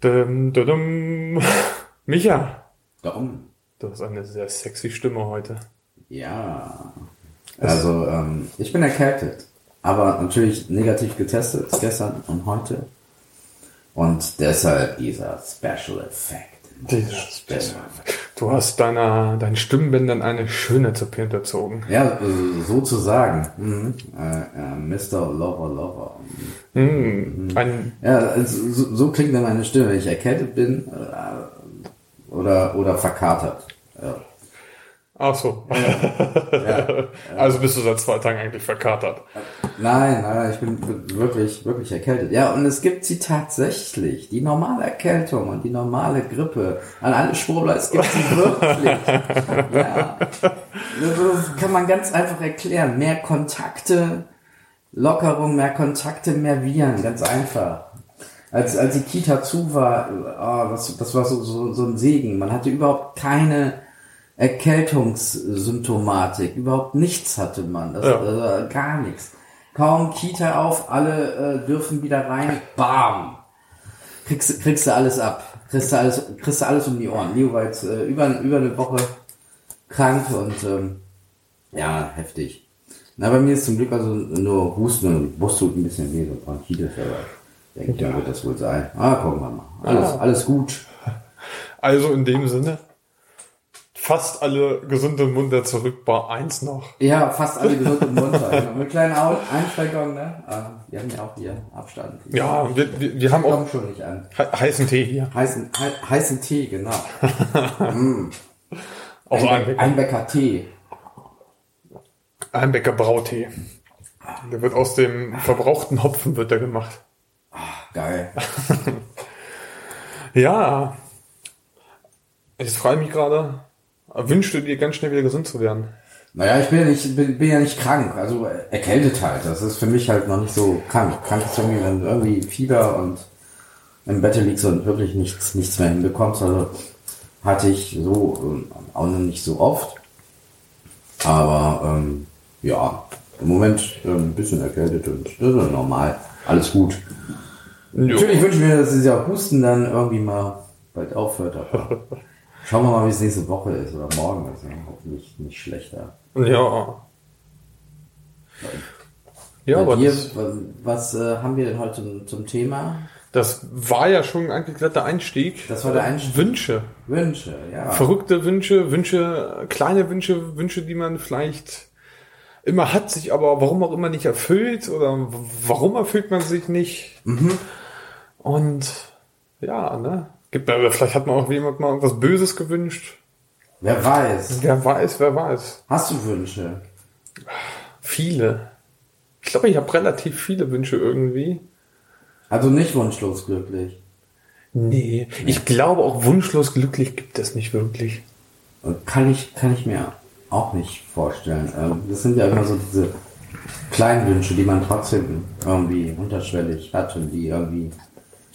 Dum, dum, dum. Micha, Warum? du hast eine sehr sexy Stimme heute. Ja. Also, ähm, ich bin erkältet. Aber natürlich negativ getestet, gestern und heute. Und deshalb dieser Special Effect. Dieser Special Du hast deiner, deinen Stimmbändern eine schöne Zippe hinterzogen. Ja, sozusagen. Mhm. Äh, äh, Mr. Lover Lover. Mm, ein, Ja, also, so, so klingt dann meine Stimme, wenn ich erkältet bin äh, oder, oder verkatert. Ach so. Ja. Also bist du seit zwei Tagen eigentlich verkatert. Nein, nein, ich bin wirklich, wirklich erkältet. Ja, und es gibt sie tatsächlich. Die normale Erkältung und die normale Grippe. An alle Schwurbler, es gibt sie wirklich. ja. Das kann man ganz einfach erklären. Mehr Kontakte, Lockerung, mehr Kontakte, mehr Viren. Ganz einfach. Als, als die Kita zu war, oh, das, das war so, so, so ein Segen. Man hatte überhaupt keine Erkältungssymptomatik. Überhaupt nichts hatte man. Das, Ja. äh, gar nichts. Kaum Kita auf, alle äh, dürfen wieder rein. Bam! Kriegst, kriegst du alles ab. Kriegst du alles, kriegst du alles um die Ohren. Leo war jetzt äh, über, über eine Woche krank und ähm, ja, heftig. Na, bei mir ist zum Glück also nur Husten und Brust tut ein bisschen weh, so Bronchitis, aber denke ich, Ja. wird das wohl sein. Ah, gucken wir mal. Alles, Ah. alles gut. Also in dem Sinne, fast alle gesund und munter zurück bei eins noch. Ja, fast alle gesund und munter. Genau. Mit kleinen Einschränkungen, ne? Ah, wir haben ja auch hier Abstand. Ja, wir, wir, wir haben auch schon nicht an. he heißen Tee hier. Heißen, hei- heißen Tee, genau. Auch Ein, Einbecker, Tee. Einbecker Brautee. Der wird aus dem verbrauchten Hopfen wird der gemacht. Geil. Ja. Ich mich gerade, wünschst du dir ganz schnell wieder gesund zu werden? Naja, ich bin ja nicht, bin, bin ja nicht krank, also erkältet halt. Das ist für mich halt noch nicht so krank. Krank ist irgendwie, wenn du irgendwie Fieber und im Bett liegst und wirklich nichts, nichts mehr hinbekommst. Also hatte ich so ähm, auch noch nicht so oft. Aber ähm, ja, im Moment ähm, ein bisschen erkältet und das ist normal. Alles gut. Natürlich wünsche ich mir, dass dieser Husten dann irgendwie mal bald aufhört. Schauen wir mal, wie es nächste Woche ist oder morgen ist. Ja, hoffentlich nicht schlechter. Ja. Ja, aber dir, was, was äh, haben wir denn heute zum, zum Thema? das war ja schon eigentlich gerade der Einstieg. Das war der Einstieg. Wünsche. Wünsche, ja. Verrückte Wünsche, Wünsche, kleine Wünsche, Wünsche, die man vielleicht immer hat, sich aber warum auch immer nicht erfüllt oder warum erfüllt man sich nicht. Und ja, ne? Gibt, vielleicht hat man auch jemand mal irgendwas Böses gewünscht. Wer weiß. Wer weiß, wer weiß. Hast du Wünsche? Viele. Ich glaube, ich habe relativ viele Wünsche irgendwie. Also nicht wunschlos glücklich. Nee, ich glaube auch wunschlos glücklich gibt es nicht wirklich. Kann ich, kann ich mir auch nicht vorstellen. Ähm, Das sind ja immer so diese kleinen Wünsche, die man trotzdem irgendwie unterschwellig hat und die irgendwie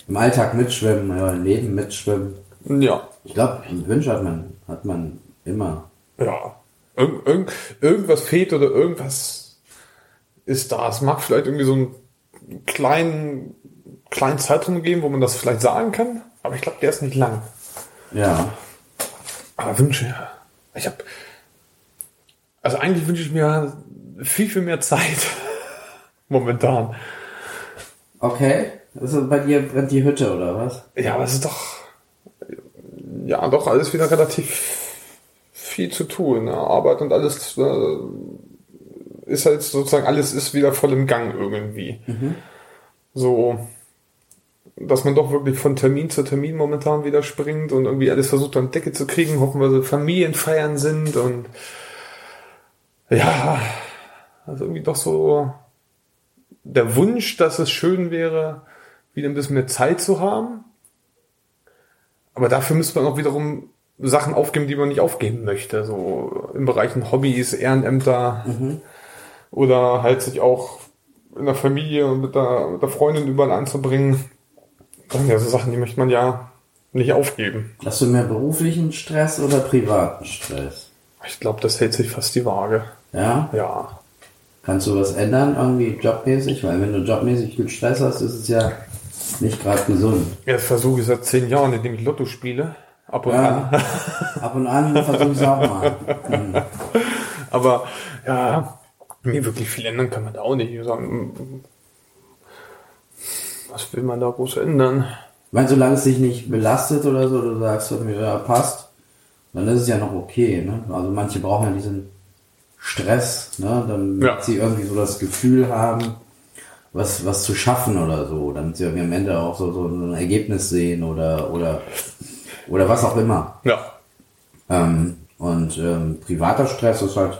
im Alltag mitschwimmen, oder im Leben mitschwimmen. Ja. Ich glaube, Wünsche hat man, hat man immer. Ja. Irg irgend, irgendwas fehlt oder irgendwas ist da. Es mag vielleicht irgendwie so einen kleinen, kleinen Zeitraum geben, wo man das vielleicht sagen kann, aber ich glaube, der ist nicht lang. Ja. Aber Wünsche, ja. Ich habe, also eigentlich wünsche ich mir viel, viel mehr Zeit. Momentan. Okay. Also bei dir brennt die Hütte oder was? Ja, aber es ist doch, ja, doch alles wieder relativ viel zu tun. Ne? Arbeit und alles äh, ist halt sozusagen, alles ist wieder voll im Gang irgendwie. So, dass man doch wirklich von Termin zu Termin momentan wieder springt und irgendwie alles versucht an Decke zu kriegen, hoffen wir, so Familienfeiern sind und ja, also irgendwie doch so der Wunsch, dass es schön wäre, wieder ein bisschen mehr Zeit zu haben. Aber dafür müsste man auch wiederum Sachen aufgeben, die man nicht aufgeben möchte. So im Bereichen Hobbys, Ehrenämter oder halt sich auch in der Familie und mit der, mit der Freundin überall einzubringen. Das sind ja so Sachen, die möchte man ja nicht aufgeben. Hast du mehr beruflichen Stress oder privaten Stress? Ich glaube, das hält sich fast die Waage. Ja? Ja. Kannst du was ändern, irgendwie jobmäßig? Weil wenn du jobmäßig viel Stress hast, ist es ja nicht gerade gesund. Jetzt versuche ich seit zehn Jahren, indem ich Lotto spiele. Ab und Ja. an. Ab und an versuche ich es auch mal. Hm. Aber ja, nee, wirklich viel ändern kann man da auch nicht. Ich sagen, was will man da groß ändern? Ich meine, solange es dich nicht belastet oder so, du sagst, irgendwie, ja, passt, dann ist es ja noch okay. Ne? Also manche brauchen ja diesen Stress, ne? damit Ja. sie irgendwie so das Gefühl haben, was, was zu schaffen oder so, damit sie irgendwie am Ende auch so, so ein Ergebnis sehen oder, oder, oder was auch immer. Ja. Ähm, und ähm, privater Stress ist halt,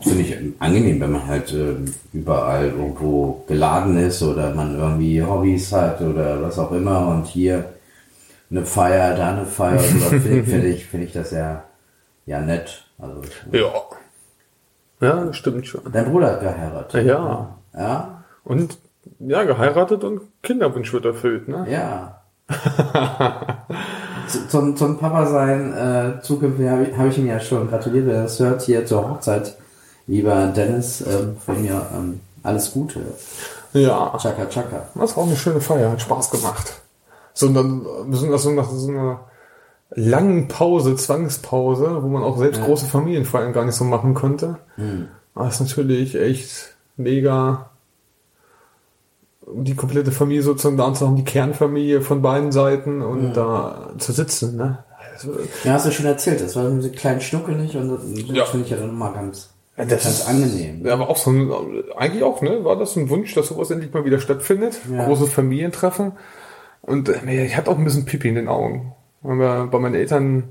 finde ich angenehm, wenn man halt ähm, überall irgendwo geladen ist oder man irgendwie Hobbys hat oder was auch immer und hier eine Feier, da eine Feier, finde find ich, finde ich das ja, ja nett. Also, Ja. Ja, das stimmt schon. dein Bruder hat geheiratet. Ja. Ja? Und ja, geheiratet und Kinderwunsch wird erfüllt, ne? Ja. Zu- zum, zum Papa sein, äh, zukünftig habe ich, hab ich ihm ja schon gratuliert, wer das hört, hier zur Hochzeit. Lieber Dennis, ähm, von mir ähm, alles Gute. Ja. Chaka Chaka. Das war auch eine schöne Feier, hat Spaß gemacht. So, und dann, besonders so nach so einer langen Pause, Zwangspause, wo man auch selbst Ja. große Familienfeiern gar nicht so machen konnte. Hm. war es natürlich echt mega, die komplette Familie sozusagen da zu haben, die Kernfamilie von beiden Seiten und da zu sitzen, ne? Also, Ja, hast du schon erzählt, das war so klein schnuckelig und das Ja. finde ich ja dann immer ganz, Ja, das ganz ist- angenehm. Ja, aber auch so ein, eigentlich auch, ne? War das ein Wunsch, dass sowas endlich mal wieder stattfindet? Ja. Großes Familientreffen. Und äh, ich hatte auch ein bisschen Pipi in den Augen. Haben wir bei meinen Eltern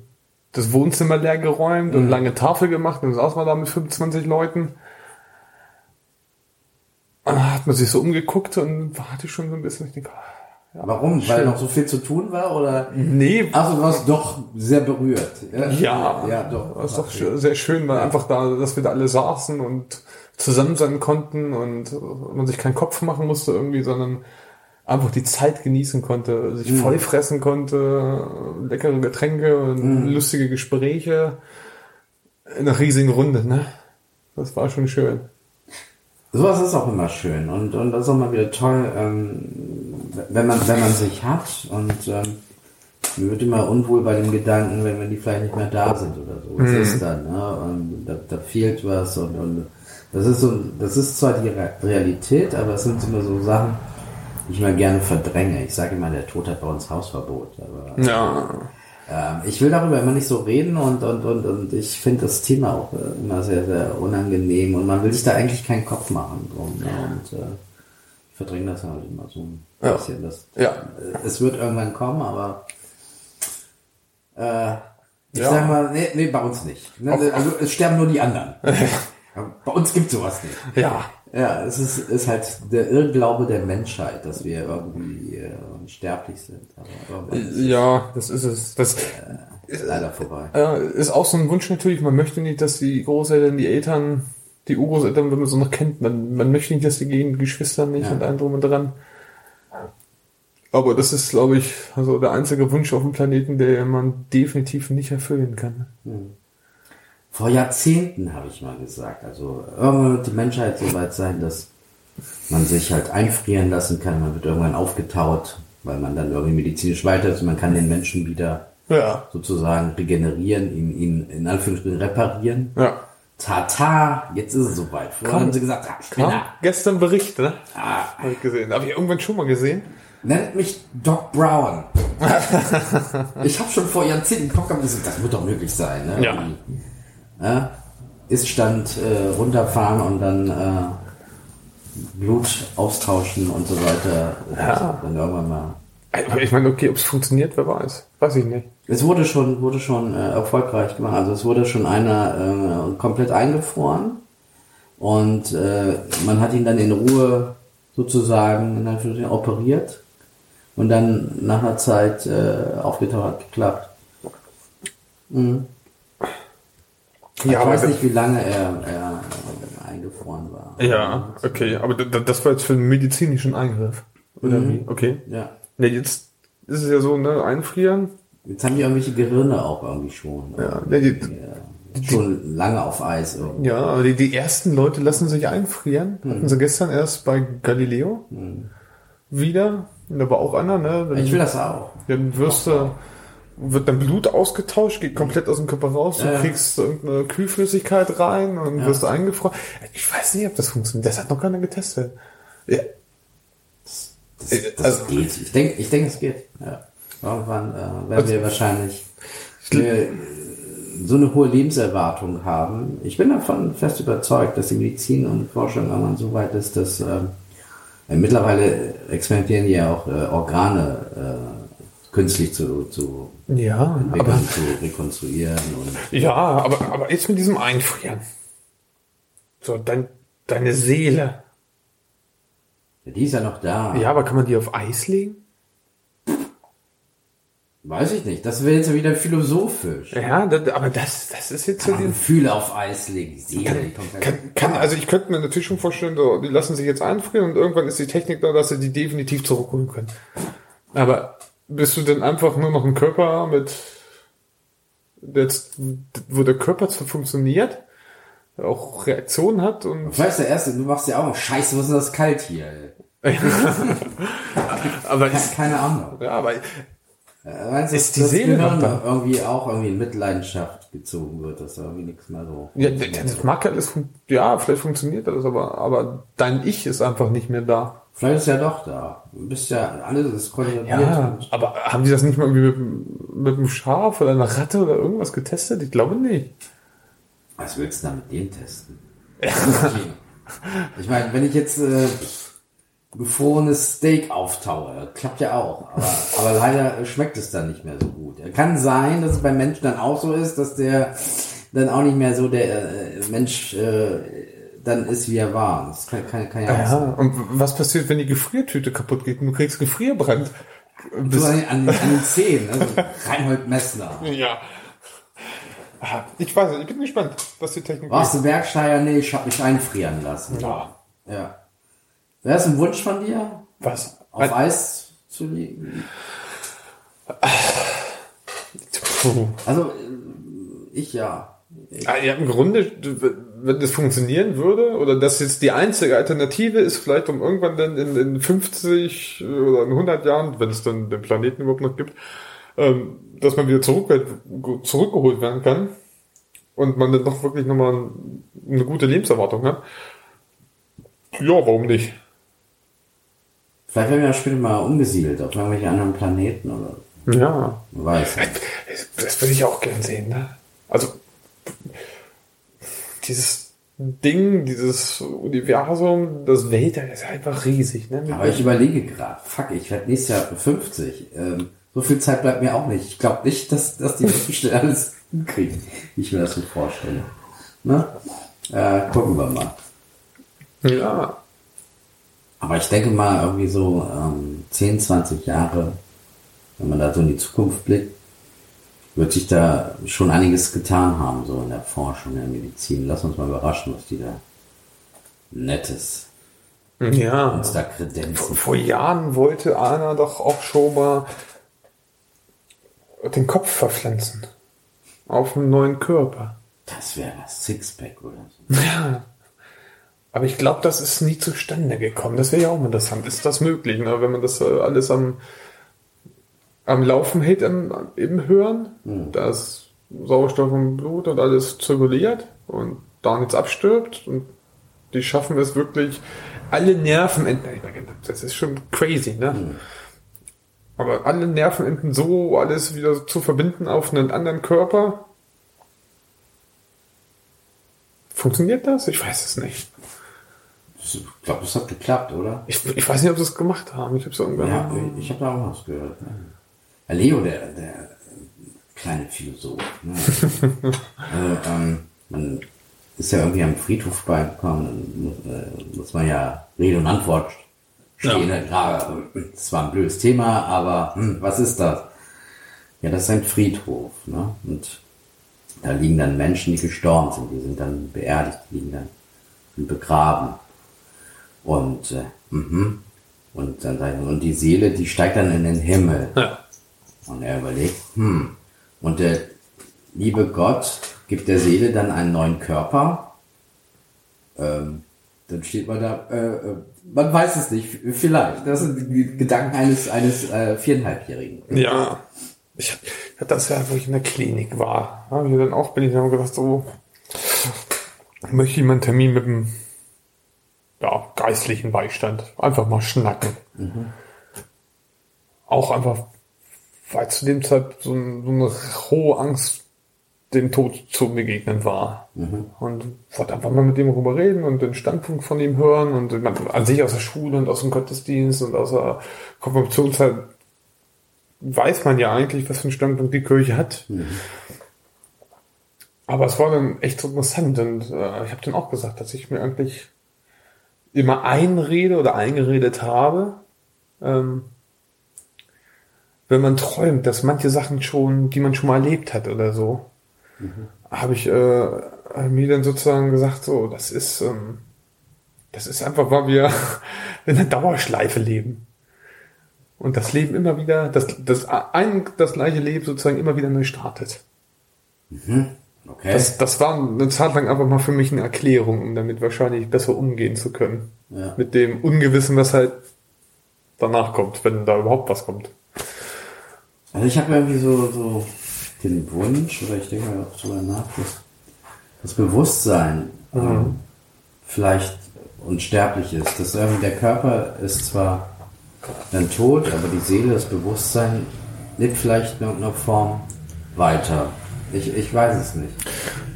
das Wohnzimmer leer geräumt und lange Tafel gemacht und dann saßen wir da mit 25 Leuten. Dann hat man sich so umgeguckt und war- hatte ich schon so ein bisschen, ich denke, ah, Warum? Weil noch so viel zu tun war oder? nee, Also du warst doch sehr berührt. Ja, ja, doch. Das ist doch schö- sehr schön, weil einfach da, dass wir da alle saßen und zusammen sein konnten und man sich keinen Kopf machen musste irgendwie, sondern einfach die Zeit genießen konnte, sich voll fressen konnte, leckere Getränke und lustige Gespräche in einer riesigen Runde, ne? Das war schon schön. Sowas ist auch immer schön und, und das ist auch mal wieder toll, ähm, wenn man wenn man sich hat und ähm, mir wird immer unwohl bei dem Gedanken, wenn, wenn die vielleicht nicht mehr da sind oder so. Was ist dann? Ne? Und da, da fehlt was und, und das ist so, das ist zwar die Re- Realität, aber es sind immer so Sachen, die ich mal gerne verdränge. Ich sage immer, der Tod hat bei uns Hausverbot, aber Ja. Ähm, ich will darüber immer nicht so reden und, und, und, und ich finde das Thema auch äh, immer sehr, sehr unangenehm und man will sich da eigentlich keinen Kopf machen drum. Ne? Und äh, ich verdränge das halt immer so ein Ja. bisschen. Das, Ja. äh, Es wird irgendwann kommen, aber äh, ich Ja. sag mal, nee, nee, bei uns nicht. Ne? Also es sterben nur die anderen. bei uns gibt sowas nicht. Ja. Ja, es ist, ist halt der Irrglaube der Menschheit, dass wir irgendwie äh, unsterblich sind. Aber ist Ja, das ist es. Das es leider vorbei. äh, ist auch so ein Wunsch natürlich. Man möchte nicht, dass die Großeltern, die Eltern, die Urgroßeltern, wenn man so noch kennt, man, man möchte nicht, dass die gehen, Geschwister nicht Ja. und allem drum und dran. Aber das ist, glaube ich, also der einzige Wunsch auf dem Planeten, der man definitiv nicht erfüllen kann. Vor Jahrzehnten habe ich mal gesagt, also irgendwann wird die Menschheit so weit sein, dass man sich halt einfrieren lassen kann, man wird irgendwann aufgetaut, weil man dann irgendwie medizinisch weiter ist man kann den Menschen wieder Ja. sozusagen regenerieren, ihn, ihn in Anführungsstrichen reparieren. Ja. Tata, jetzt ist es soweit. Vorher haben sie gesagt, ah, Spinner. gestern Bericht, ne? Ah, Habe ich gesehen. Habe ich irgendwann schon mal gesehen? nennt mich Doc Brown. ich habe schon vor Jahrzehnten Kopf gehabt, das wird doch möglich sein. Ne? Ja. ja, Ist-Stand äh, runterfahren und dann äh, Blut austauschen und so weiter. Ja. Dann irgendwann mal. Aber Ich meine, okay, ob es funktioniert, wer weiß. Weiß ich nicht. Es wurde schon, wurde schon äh, erfolgreich gemacht. Also es wurde schon einer äh, komplett eingefroren und äh, man hat ihn dann in Ruhe sozusagen in operiert und dann nach einer Zeit äh, aufgetaucht hat geklappt. Mhm. Ja, ich weiß nicht, wie lange er, er eingefroren war. Ja, okay. Aber das war jetzt für einen medizinischen Eingriff. Oder Mhm. wie? Okay. Ja. Ne, jetzt ist es ja so, ne, einfrieren. Jetzt haben die irgendwelche Gehirne auch irgendwie schon. Ja, ne, die, Ja, schon lange auf Eis irgendwie. ja aber die, die ersten Leute lassen sich einfrieren. Hatten sie gestern erst bei Galileo wieder. Und da war auch einer, ne? Dann, Ich will das auch. dann wirst du, wird dein Blut ausgetauscht, geht komplett aus dem Körper raus, du Ja. kriegst irgendeine Kühlflüssigkeit rein und Ja. wirst eingefroren. Ich weiß nicht, ob das funktioniert. Das hat noch keiner getestet. Ja, Das, Äh, das also- geht. Ich denke, ich denke, es geht. Ja. Irgendwann äh, werden wir wahrscheinlich äh, so eine hohe Lebenserwartung haben. Ich bin davon fest überzeugt, dass die Medizin und Forschung irgendwann so weit ist, dass äh, mittlerweile experimentieren ja auch äh, Organe äh, künstlich zu, zu ja aber, zu rekonstruieren und ja, aber, aber jetzt mit diesem Einfrieren. So, dein, deine Seele. die ist ja noch da. Ja, aber kann man die auf Eis legen? Weiß ich nicht. Das wäre jetzt ja wieder philosophisch. Ja, das, aber das, das ist jetzt so Kann die, Gefühle auf Eis legen. Seele, ja- Kann, kann, also ich könnte mir natürlich schon vorstellen, so, die lassen sich jetzt einfrieren und irgendwann ist die Technik da, dass sie die definitiv zurückholen können. Aber bist du denn einfach nur noch ein Körper mit jetzt, wo der Körper zwar funktioniert, auch Reaktionen hat und Ich weiß, der erste, du machst ja auch Scheiße, was ist das kalt hier? ey? aber Ke- ist, Keine Ahnung. ja, aber Äh, Meinst Ist die Seele Gehirn noch irgendwie auch irgendwie in Mitleidenschaft gezogen wird, dass da irgendwie nichts mehr so. ja, das mag ja alles, ja, vielleicht funktioniert das, aber, aber dein Ich ist einfach nicht mehr da. Vielleicht ist ja doch da. Du bist ja, alles ist koordiniert. Ja, aber haben die das nicht mal irgendwie mit, mit einem Schaf oder einer Ratte oder irgendwas getestet? Ich glaube nicht. Was willst du da mit dem testen? ich meine, wenn ich jetzt äh, gefrorenes Steak auftaue, klappt ja auch. Aber, aber leider schmeckt es dann nicht mehr so gut. Kann sein, dass es beim Menschen dann auch so ist, dass der dann auch nicht mehr so der äh, Mensch äh, dann ist, wie er war. Das kann, kann, kann ja auch sein. Und was passiert, wenn die Gefriertüte kaputt geht und du kriegst Gefrierbrand? So an, an, an den Zähnen, also Reinhold Messner. ja. Ah, Ich weiß nicht, ich bin gespannt, was die Technik Warst du Bergsteiger? Nee, ich hab mich einfrieren lassen. Ja. Ja. Wäre es ein Wunsch von dir, Was? auf Eis zu liegen? Also, äh, ich ja. Ah, Ja, im Grunde, wenn das funktionieren würde, oder das jetzt die einzige Alternative ist, vielleicht um irgendwann dann in, in 50 oder in 100 Jahren, wenn es dann den Planeten überhaupt noch gibt, ähm, dass man wieder zurück, zurückgeholt werden kann und man dann doch wirklich nochmal eine gute Lebenserwartung hat. Ja, warum nicht? Vielleicht werden wir ja später mal umgesiedelt auf irgendwelche anderen Planeten oder Ja. weiß. Das würde ich auch gern sehen, ne? Also, dieses Ding, dieses Universum, das Weltall ist einfach riesig, ne? Aber ich überlege gerade, fuck, ich werde nächstes Jahr 50. Ähm, so viel Zeit bleibt mir auch nicht. Ich glaube nicht, dass, dass die Menschen schnell alles hinkriegen, wie ich mir das so vorstelle. Ne? Äh, gucken wir mal. ja. Aber ich denke mal, irgendwie so ähm, 10, 20 Jahre, wenn man da so in die Zukunft blickt, wird sich da schon einiges getan haben, so in der Forschung, in der Medizin. Lass uns mal überraschen, was die da Nettes Ja. uns da kredenzen. Vor Jahren wollte einer doch auch schon mal den Kopf verpflanzen. Auf einen neuen Körper. Das wäre das Sixpack oder so. Ja. Aber ich glaube, das ist nie zustande gekommen. Das wäre ja auch interessant. Ist das möglich, ne? wenn man das alles am, am Laufen hält im, im Hirn? Da ist Sauerstoff im Blut und alles zirkuliert und da nichts abstirbt und die schaffen es wirklich, alle Nervenenden, das ist schon crazy, ne? Aber alle Nervenenden so alles wieder zu verbinden auf einen anderen Körper. Funktioniert das? Ich weiß es nicht. Ich glaube, das hat geklappt, oder? Ich, ich weiß nicht, ob sie es gemacht haben. Ich habe es irgendwann. Ja, ich habe da auch was gehört. Ne? Leo, der, der kleine Philosoph. Ne? also, ähm, man ist ja irgendwie am Friedhof beigekommen, äh, muss man ja Rede und Antwort stehen. Ja. Ja. Klar, das war ein blödes Thema, aber hm, was ist das? Ja, das ist ein Friedhof. Ne? Und da liegen dann Menschen, die gestorben sind, die sind dann beerdigt, die liegen dann begraben. Und äh, mhm. Und, dann, und die Seele, die steigt dann in den Himmel. Ja. Und er überlegt, hm, und der liebe Gott gibt der Seele dann einen neuen Körper. Ähm, dann steht man da, äh, äh, man weiß es nicht, vielleicht. Das sind die Gedanken eines, eines äh, viereinhalbjährigen. Ja. Ich hatte das ja, wo ich in der Klinik war. Habe ich dann auch bin ich dann gedacht, so möchte ich mal einen Termin mit dem ja, geistlichen Beistand. Einfach mal schnacken. Auch einfach, weil zu dem Zeit so, ein, so eine hohe Angst dem Tod zu begegnen war. Und wollte einfach mal mit dem darüber reden und den Standpunkt von ihm hören und man, an sich aus der Schule und aus dem Gottesdienst und aus der Konfirmationszeit weiß man ja eigentlich, was für einen Standpunkt die Kirche hat. Aber es war dann echt so interessant und äh, ich habe dann auch gesagt, dass ich mir eigentlich immer einrede oder eingeredet habe, ähm, wenn man träumt, dass manche Sachen schon, die man schon mal erlebt hat oder so, habe ich äh, mir dann sozusagen gesagt, so, das ist, ähm, das ist einfach, weil wir in einer Dauerschleife leben. Und das Leben immer wieder, das, das ein, das gleiche Leben sozusagen immer wieder neu startet. Okay. Das, das war eine Zeit lang einfach mal für mich eine Erklärung, um damit wahrscheinlich besser umgehen zu können. Ja. Mit dem Ungewissen, was halt danach kommt, wenn da überhaupt was kommt. Also ich habe irgendwie so, so den Wunsch, oder ich denke mal auch darüber nach, dass das Bewusstsein ähm, vielleicht unsterblich ist. Dass irgendwie der Körper ist zwar dann tot, aber die Seele, das Bewusstsein lebt vielleicht in irgendeiner Form weiter. Ich, ich weiß es nicht.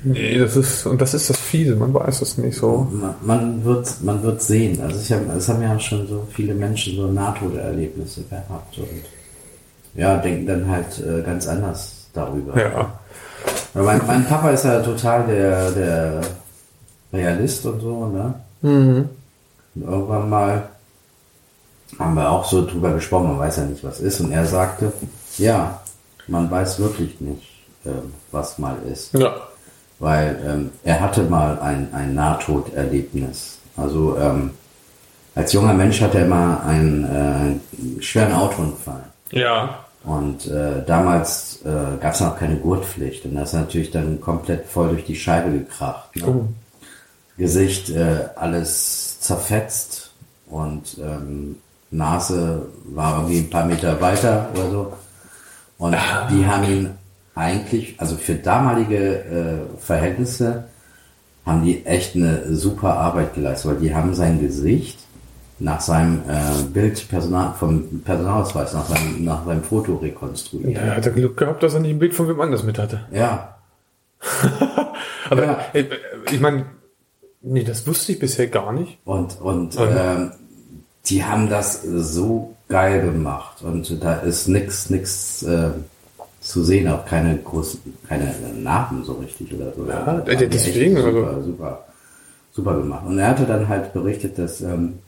Nee, das ist, und das ist das Fiese, man weiß es nicht so. Man, man wird man wird sehen. Also ich hab, es haben ja schon so viele Menschen so Nahtoderlebnisse gehabt und ja, denken dann halt äh, ganz anders darüber. Ja. Mein, mein Papa ist ja total der, der Realist und so, ne? Und irgendwann mal haben wir auch so drüber gesprochen, man weiß ja nicht, was ist. Und er sagte, ja, man weiß wirklich nicht, ähm, was mal ist. Ja. Weil ähm, er hatte mal ein, ein Nahtoderlebnis. Also ähm, als junger Mensch hatte er mal einen äh, schweren Autounfall. Ja. Und äh, damals äh, gab es noch keine Gurtpflicht. Und das ist natürlich dann komplett voll durch die Scheibe gekracht. Ne? Oh. Gesicht äh, alles zerfetzt und ähm, Nase war irgendwie ein paar Meter weiter oder so. Und die haben ihn eigentlich, also für damalige äh, Verhältnisse, haben die echt eine super Arbeit geleistet, weil die haben sein Gesicht nach seinem äh, Bild Personal, vom Personalausweis, nach seinem, nach seinem Foto rekonstruiert. Ja, er hat er Glück gehabt, dass er nicht ein Bild von wem anders mit hatte. Ja, Aber Ja. äh, ich meine, nee, das wusste ich bisher gar nicht. Und, und Mhm. ähm, die haben das so geil gemacht. Und da ist nix, nix äh, zu sehen, auch keine großen, keine Narben so richtig oder so. Ja, echt deswegen, also- Super, super, super gemacht. Und er hatte dann halt berichtet, dass ähm,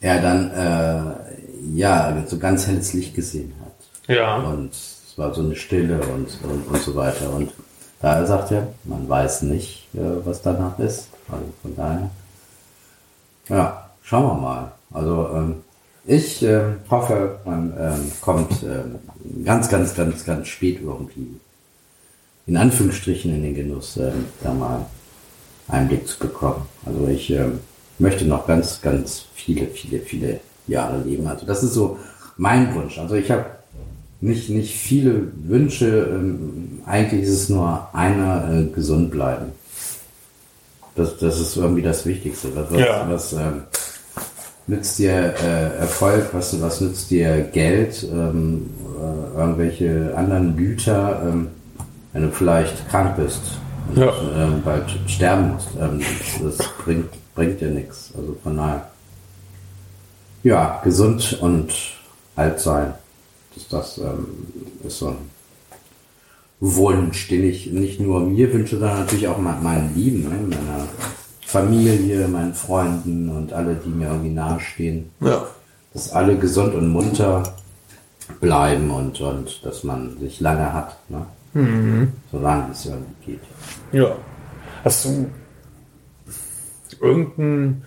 er dann äh, ja so ganz helles Licht gesehen hat. Ja. Und es war so eine Stille und, und, und so weiter. Und da sagt er, man weiß nicht, äh, was danach ist. Also von daher, ja, schauen wir mal. Also ähm, ich ähm, hoffe, man ähm, kommt ähm, ganz, ganz, ganz, ganz spät irgendwie in Anführungsstrichen in den Genuss, ähm, da mal Einblick zu bekommen. Also ich ähm, möchte noch ganz, ganz viele, viele, viele Jahre leben. Also das ist so mein Wunsch. Also ich habe nicht, nicht viele Wünsche. Ähm, eigentlich ist es nur einer, äh, gesund bleiben. Das, das ist irgendwie das Wichtigste. Was, Ja. was ähm, nützt dir äh, Erfolg? Was, was nützt dir Geld? Ähm, äh, irgendwelche anderen Güter? Ähm, wenn du vielleicht krank bist und Ja. ähm, bald sterben musst. Ähm, das bringt, bringt dir nichts. Also von daher, ja, gesund und alt sein. Das, das ähm, ist so ein Wunsch, den ich nicht nur mir wünsche, sondern natürlich auch me- meinen Lieben, ne? meiner Familie, meinen Freunden und alle, die mir irgendwie nahestehen. Ja. Dass alle gesund und munter bleiben und, und dass man sich lange hat. Ne? Solange es irgendwie geht. Ja. Hast du irgendein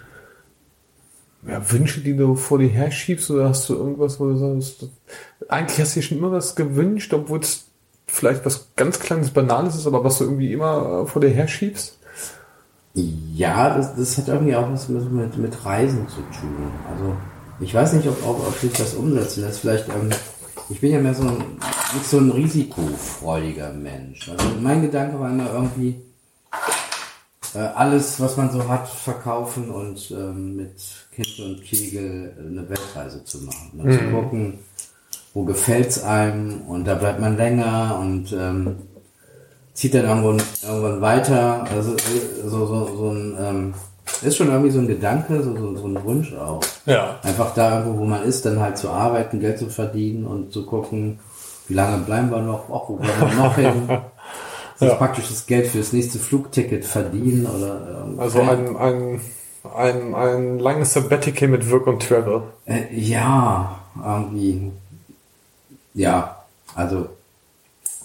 ja, Wünsche, die du vor dir herschiebst, oder hast du irgendwas, wo du sagst, eigentlich hast du dir schon immer was gewünscht, obwohl es vielleicht was ganz kleines, banales ist, aber was du irgendwie immer vor dir herschiebst? Ja, das, das hat irgendwie auch was mit, mit, Reisen zu tun. Also ich weiß nicht, ob, ob, ob sich das umsetzen lässt. Vielleicht, ähm, ich bin ja mehr so ein, so ein risikofreudiger Mensch. Also mein Gedanke war immer irgendwie, äh, alles, was man so hat, verkaufen und ähm, mit Kind und Kegel eine Weltreise zu machen. Ne? Mhm. Zu gucken, wo gefällt's einem und da bleibt man länger und ähm, zieht dann irgendwann, irgendwann weiter. Also so, so, so ein ähm, ist schon irgendwie so ein Gedanke, so, so, so ein Wunsch auch. Ja. Einfach da irgendwo, wo man ist, dann halt zu arbeiten, Geld zu verdienen und zu gucken, wie lange bleiben wir noch, auch wo bleiben wir noch hin. Ja. praktisch das Geld für das nächste Flugticket verdienen oder ähm, Also ein, ein, ein, ein langes Sabbatical mit Work und Travel. Äh, ja, irgendwie. Ja, also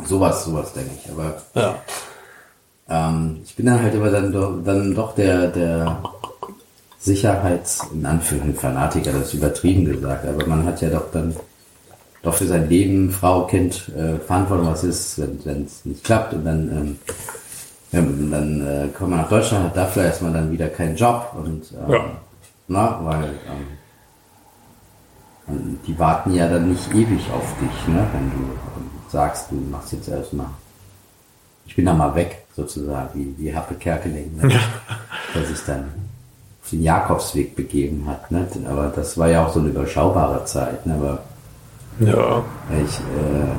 sowas, sowas denke ich. Aber ja. ähm, ich bin dann halt aber dann doch, dann doch der, der Sicherheits, in Anführungszeichen Fanatiker, das ist übertrieben gesagt, aber man hat ja doch dann doch für sein Leben, Frau, Kind, äh, Verantwortung, was ist, wenn es nicht klappt und dann, ähm, ja, dann äh, kommt man nach Deutschland, hat dafür erstmal dann wieder keinen Job und ähm, ja. na, weil ähm, die warten ja dann nicht ewig auf dich, ne, wenn du ähm, sagst, du machst jetzt erstmal, ich bin da mal weg, sozusagen, wie, wie Happe Kerkeling, ne, ja. der sich dann auf den Jakobsweg begeben hat, ne, aber das war ja auch so eine überschaubare Zeit, ne, aber ja. Ich, äh,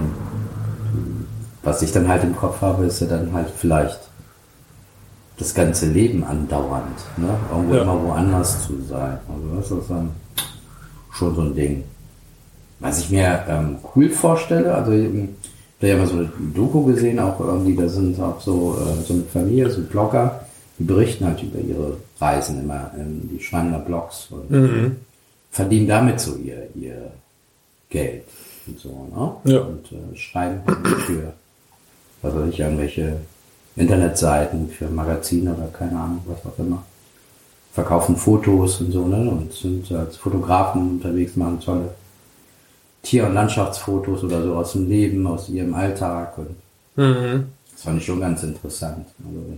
was ich dann halt im Kopf habe, ist ja dann halt vielleicht das ganze Leben andauernd, ne? Irgendwo ja. immer woanders zu sein. Also das ist dann schon so ein Ding. Was ich mir ähm, cool vorstelle, also ich habe ja mal so eine Doku gesehen, auch irgendwie, da sind auch so, äh, so eine Familie, so Blogger, die berichten halt über ihre Reisen immer, ähm, die schreiben da Blogs und mhm. verdienen damit so ihr, ihr Geld und so, ne? Ja. Und äh, schreiben für, was weiß ich, irgendwelche Internetseiten, für Magazine oder keine Ahnung, was auch immer. Verkaufen Fotos und so, ne? Und sind als Fotografen unterwegs, machen tolle Tier- und Landschaftsfotos oder so aus dem Leben, aus ihrem Alltag. Und mhm. Das fand ich schon ganz interessant. Also,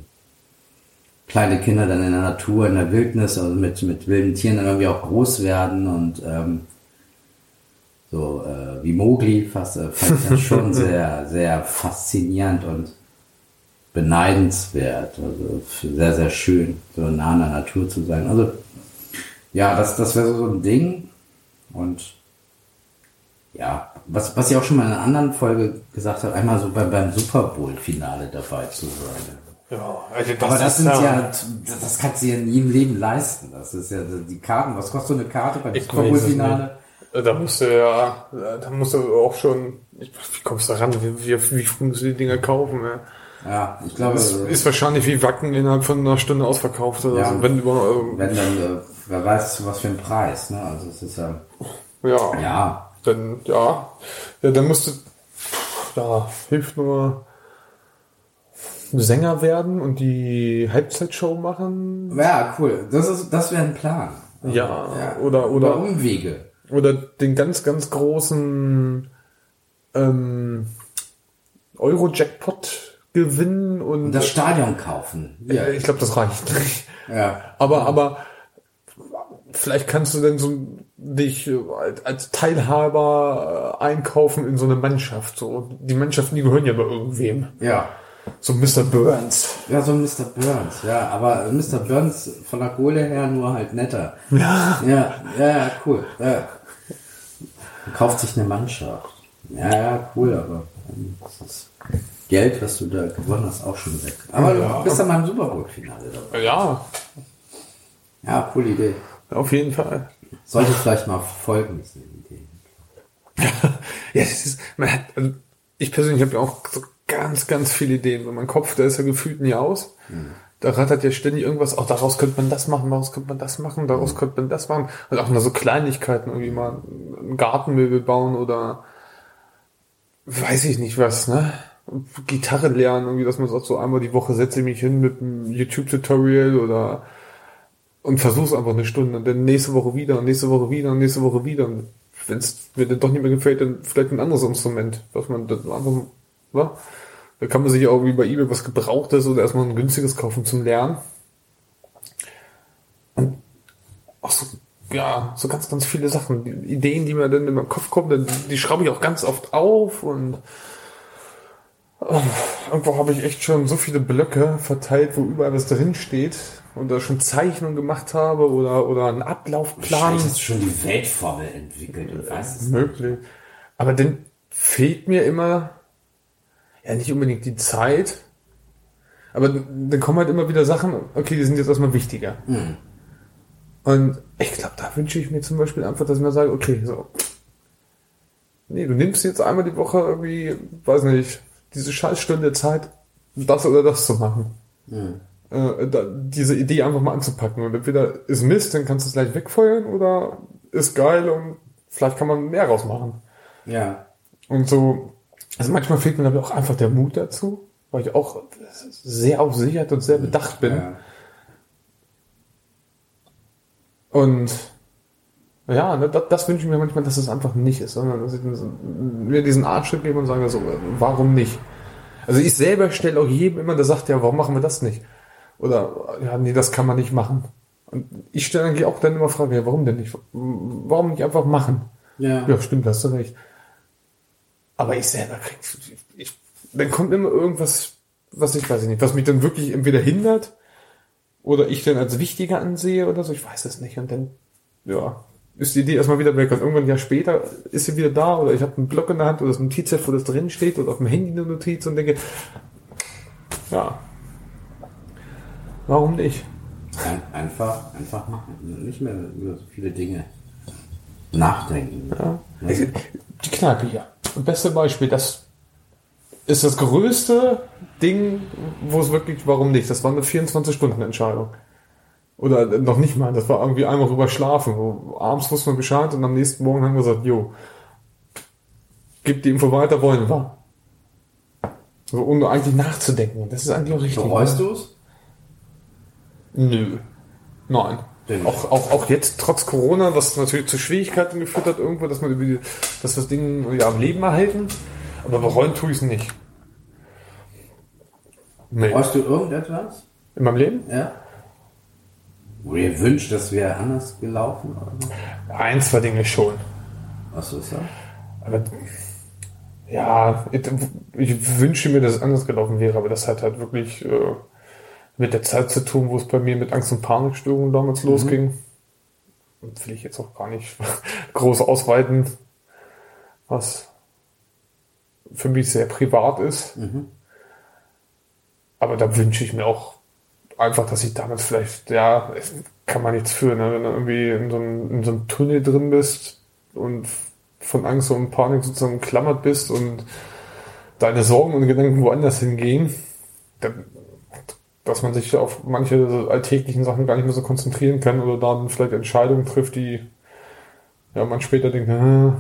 kleine Kinder dann in der Natur, in der Wildnis, also mit, mit wilden Tieren dann irgendwie auch groß werden und ähm, so äh, wie Mowgli fast, äh, fand ich das schon sehr, sehr faszinierend und beneidenswert. Also sehr, sehr schön, so nah an der Natur zu sein. Also ja, das, das wäre so ein Ding. Und ja, was, was ich auch schon mal in einer anderen Folge gesagt habe, einmal so bei, beim Super Bowl-Finale dabei zu sein. Ja, also das Aber das sind ja, ja, das kannst du ja nie im Leben leisten. Das ist ja die Karten. Was kostet so eine Karte beim Super Bowl-Finale? Da musst du ja, da musst du auch schon, wie kommst du da ran? Wie, wie, wie früh musst du die Dinger kaufen? Ja, ja ich glaube. Das ist wahrscheinlich wie Wacken innerhalb von einer Stunde ausverkauft oder ja, so. Wenn, über, äh, wenn dann, äh, wer weiß, was für ein Preis, ne? Also es ist ja. Ja. Ja. Dann, ja. Ja, dann musst du, da hilft nur, Sänger werden und die Halbzeitshow machen. Ja, cool. Das ist, das wäre ein Plan. Ja, ja. oder, oder. Über Umwege oder den ganz, ganz großen ähm, Euro-Jackpot gewinnen und, und das Stadion kaufen. Ja. Ich glaube, das reicht nicht. Ja. Aber, aber vielleicht kannst du dann so dich als Teilhaber äh, einkaufen in so eine Mannschaft. So die Mannschaften, die gehören ja bei irgendwem. Ja. So Mr. Burns. Ja, so Mr. Burns, ja. Aber Mr. Burns von der Kohle her nur halt netter. Ja. Ja, ja, cool. Ja kauft sich eine Mannschaft. Ja, ja, cool, aber das Geld, was du da gewonnen hast, auch schon weg. Aber ja. du bist ja mal im Super Bowl-Finale dabei. Ja. Ja, coole Idee. Auf jeden Fall. Sollte vielleicht mal folgen, diese Idee. ja, das ist, man hat, also ich persönlich habe ja auch so ganz, ganz viele Ideen. Mein Kopf, der ist ja gefühlt nie aus. Mhm da rattert ja ständig irgendwas, auch daraus könnte man das machen, daraus könnte man das machen, daraus mhm. könnte man das machen. Und auch nur so Kleinigkeiten, irgendwie mal ein Gartenmöbel bauen oder weiß ich nicht was, ne? Gitarre lernen, irgendwie, dass man sagt, so einmal die Woche setze ich mich hin mit einem YouTube-Tutorial oder und versuch's einfach eine Stunde und dann nächste Woche wieder und nächste Woche wieder und nächste Woche wieder. Und wenn es mir dann doch nicht mehr gefällt, dann vielleicht ein anderes Instrument, was man dann einfach, wa? Da kann man sich auch wie bei eBay was Gebrauchtes oder erstmal ein günstiges kaufen zum Lernen. Und auch so, ja, so ganz, ganz viele Sachen, die Ideen, die mir dann in meinem Kopf kommen, die, schraube ich auch ganz oft auf und oh, irgendwo habe ich echt schon so viele Blöcke verteilt, wo überall was drin steht und da schon Zeichnungen gemacht habe oder, oder einen Ablaufplan. Wahrscheinlich hast du schon die Weltformel entwickelt und nicht. möglich. Aber dann fehlt mir immer, ja, nicht unbedingt die Zeit, aber dann kommen halt immer wieder Sachen, okay, die sind jetzt erstmal wichtiger. Und ich glaube, da wünsche ich mir zum Beispiel einfach, dass ich mir sage, okay, so. Nee, du nimmst jetzt einmal die Woche irgendwie, weiß nicht, diese Scheißstunde Zeit, das oder das zu machen. Äh, da, diese Idee einfach mal anzupacken. Und entweder ist Mist, dann kannst du es gleich wegfeuern, oder ist geil und vielleicht kann man mehr rausmachen. Ja. Und so, also manchmal fehlt mir aber auch einfach der Mut dazu, weil ich auch sehr auf Sicherheit und sehr bedacht bin. ja. Und ja, ne, das, das wünsche ich mir manchmal, dass es einfach nicht ist, sondern dass ich mir diesen Artschritt gebe und sage so, warum nicht? Also ich selber stelle auch jedem immer, der sagt, ja, warum machen wir das nicht? Oder, ja, nee, das kann man nicht machen. Und ich stelle eigentlich auch dann immer Frage, ja, warum denn nicht? Warum nicht einfach machen? Ja. Ja, stimmt, hast du recht. Aber ich selber krieg, ich, dann kommt immer irgendwas, was ich weiß ich nicht, was mich dann wirklich entweder hindert oder ich dann als wichtiger ansehe oder so, ich weiß es nicht. Und dann, ja, ist die Idee erstmal wieder weg. Und irgendwann ein Jahr später ist sie wieder da oder ich habe einen Block in der Hand oder das Notizheft, wo das drin steht oder auf dem Handy eine Notiz und denke, ja, warum nicht? Ein, einfach, einfach machen. Nicht mehr über so viele Dinge nachdenken. Ja. Die Kneipe hier. Beste Beispiel, das ist das größte Ding, wo es wirklich, warum nicht? Das war eine 24-Stunden-Entscheidung. Oder noch nicht mal, das war irgendwie einmal rüber schlafen. Wo abends wusste man Bescheid und am nächsten Morgen haben wir gesagt, jo, gib die Info weiter, wollen wir. So, ohne eigentlich nachzudenken. Das ist eigentlich auch richtig. Bereust du es? Nö. Nein. Auch, auch, auch jetzt, trotz Corona, was natürlich zu Schwierigkeiten geführt hat, irgendwo, dass man über die, dass wir das Ding ja, am Leben erhalten. Aber bereuen tue ich es nicht. Nee. Bereust du irgendetwas? In meinem Leben? Ja. Wo ihr wünscht, das wäre anders gelaufen? Oder? Ein, zwei Dinge schon. Was ist das? Aber ja, ich, ich wünsche mir, dass es anders gelaufen wäre, aber das hat halt wirklich äh, mit der Zeit zu tun, wo es bei mir mit Angst- und Panikstörungen damals losging. Und will ich jetzt auch gar nicht groß ausweiten, was für mich sehr privat ist. Aber da wünsche ich mir auch einfach, dass ich damals vielleicht, ja, kann man nichts für, ne? wenn du irgendwie in so, einem, in so einem Tunnel drin bist und von Angst und Panik sozusagen klammert bist und deine Sorgen und Gedanken woanders hingehen, dann, dass man sich auf manche alltäglichen Sachen gar nicht mehr so konzentrieren kann oder dann vielleicht Entscheidungen trifft, die ja, man später denkt, äh,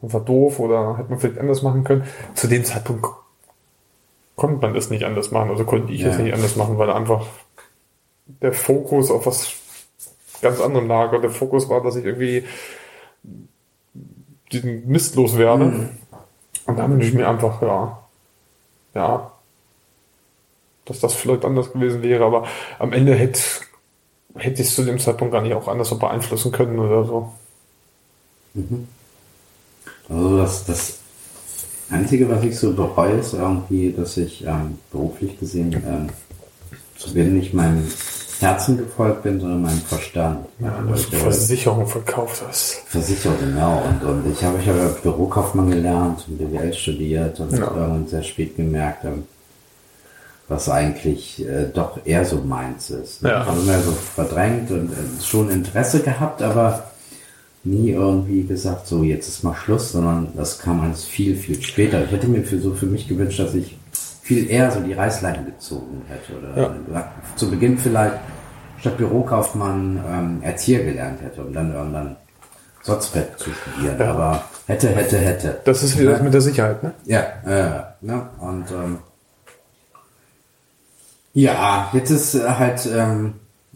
war doof oder hätte man vielleicht anders machen können. Zu dem Zeitpunkt konnte man das nicht anders machen, also konnte ich Ja. es nicht anders machen, weil einfach der Fokus auf was ganz anderem lag und der Fokus war, dass ich irgendwie diesen Mist loswerde. Und da wünsche ich mir einfach, ja, ja, dass das vielleicht anders gewesen wäre, aber am Ende hätte, hätte ich es zu dem Zeitpunkt gar nicht auch anders so beeinflussen können oder so. Also das, das Einzige, was ich so bereue, ist irgendwie, dass ich ähm, beruflich gesehen ähm, zu nicht meinem Herzen gefolgt bin, sondern meinem Verstand. Ja, dass du Versicherung verkauft hast. Versicherung, genau. Und, und ich habe ich habe Bürokaufmann gelernt und BWL studiert und Ja. irgendwann sehr spät gemerkt, ähm, was eigentlich äh, doch eher so meins ist. Ne? Ja. Also mehr so verdrängt und äh, schon Interesse gehabt, aber nie irgendwie gesagt, so jetzt ist mal Schluss, sondern das kam alles viel, viel später. Ich hätte mir für so für mich gewünscht, dass ich viel eher so die Reißleine gezogen hätte. Oder zu Beginn vielleicht statt Bürokaufmann ähm, Erzieher gelernt hätte und dann irgendwann Sotzbett zu studieren. Ja. Aber hätte, hätte, hätte. Das ist wieder das mit der Sicherheit, ne? Ja, äh, ne? Und ähm, ja, jetzt ist äh, halt ähm,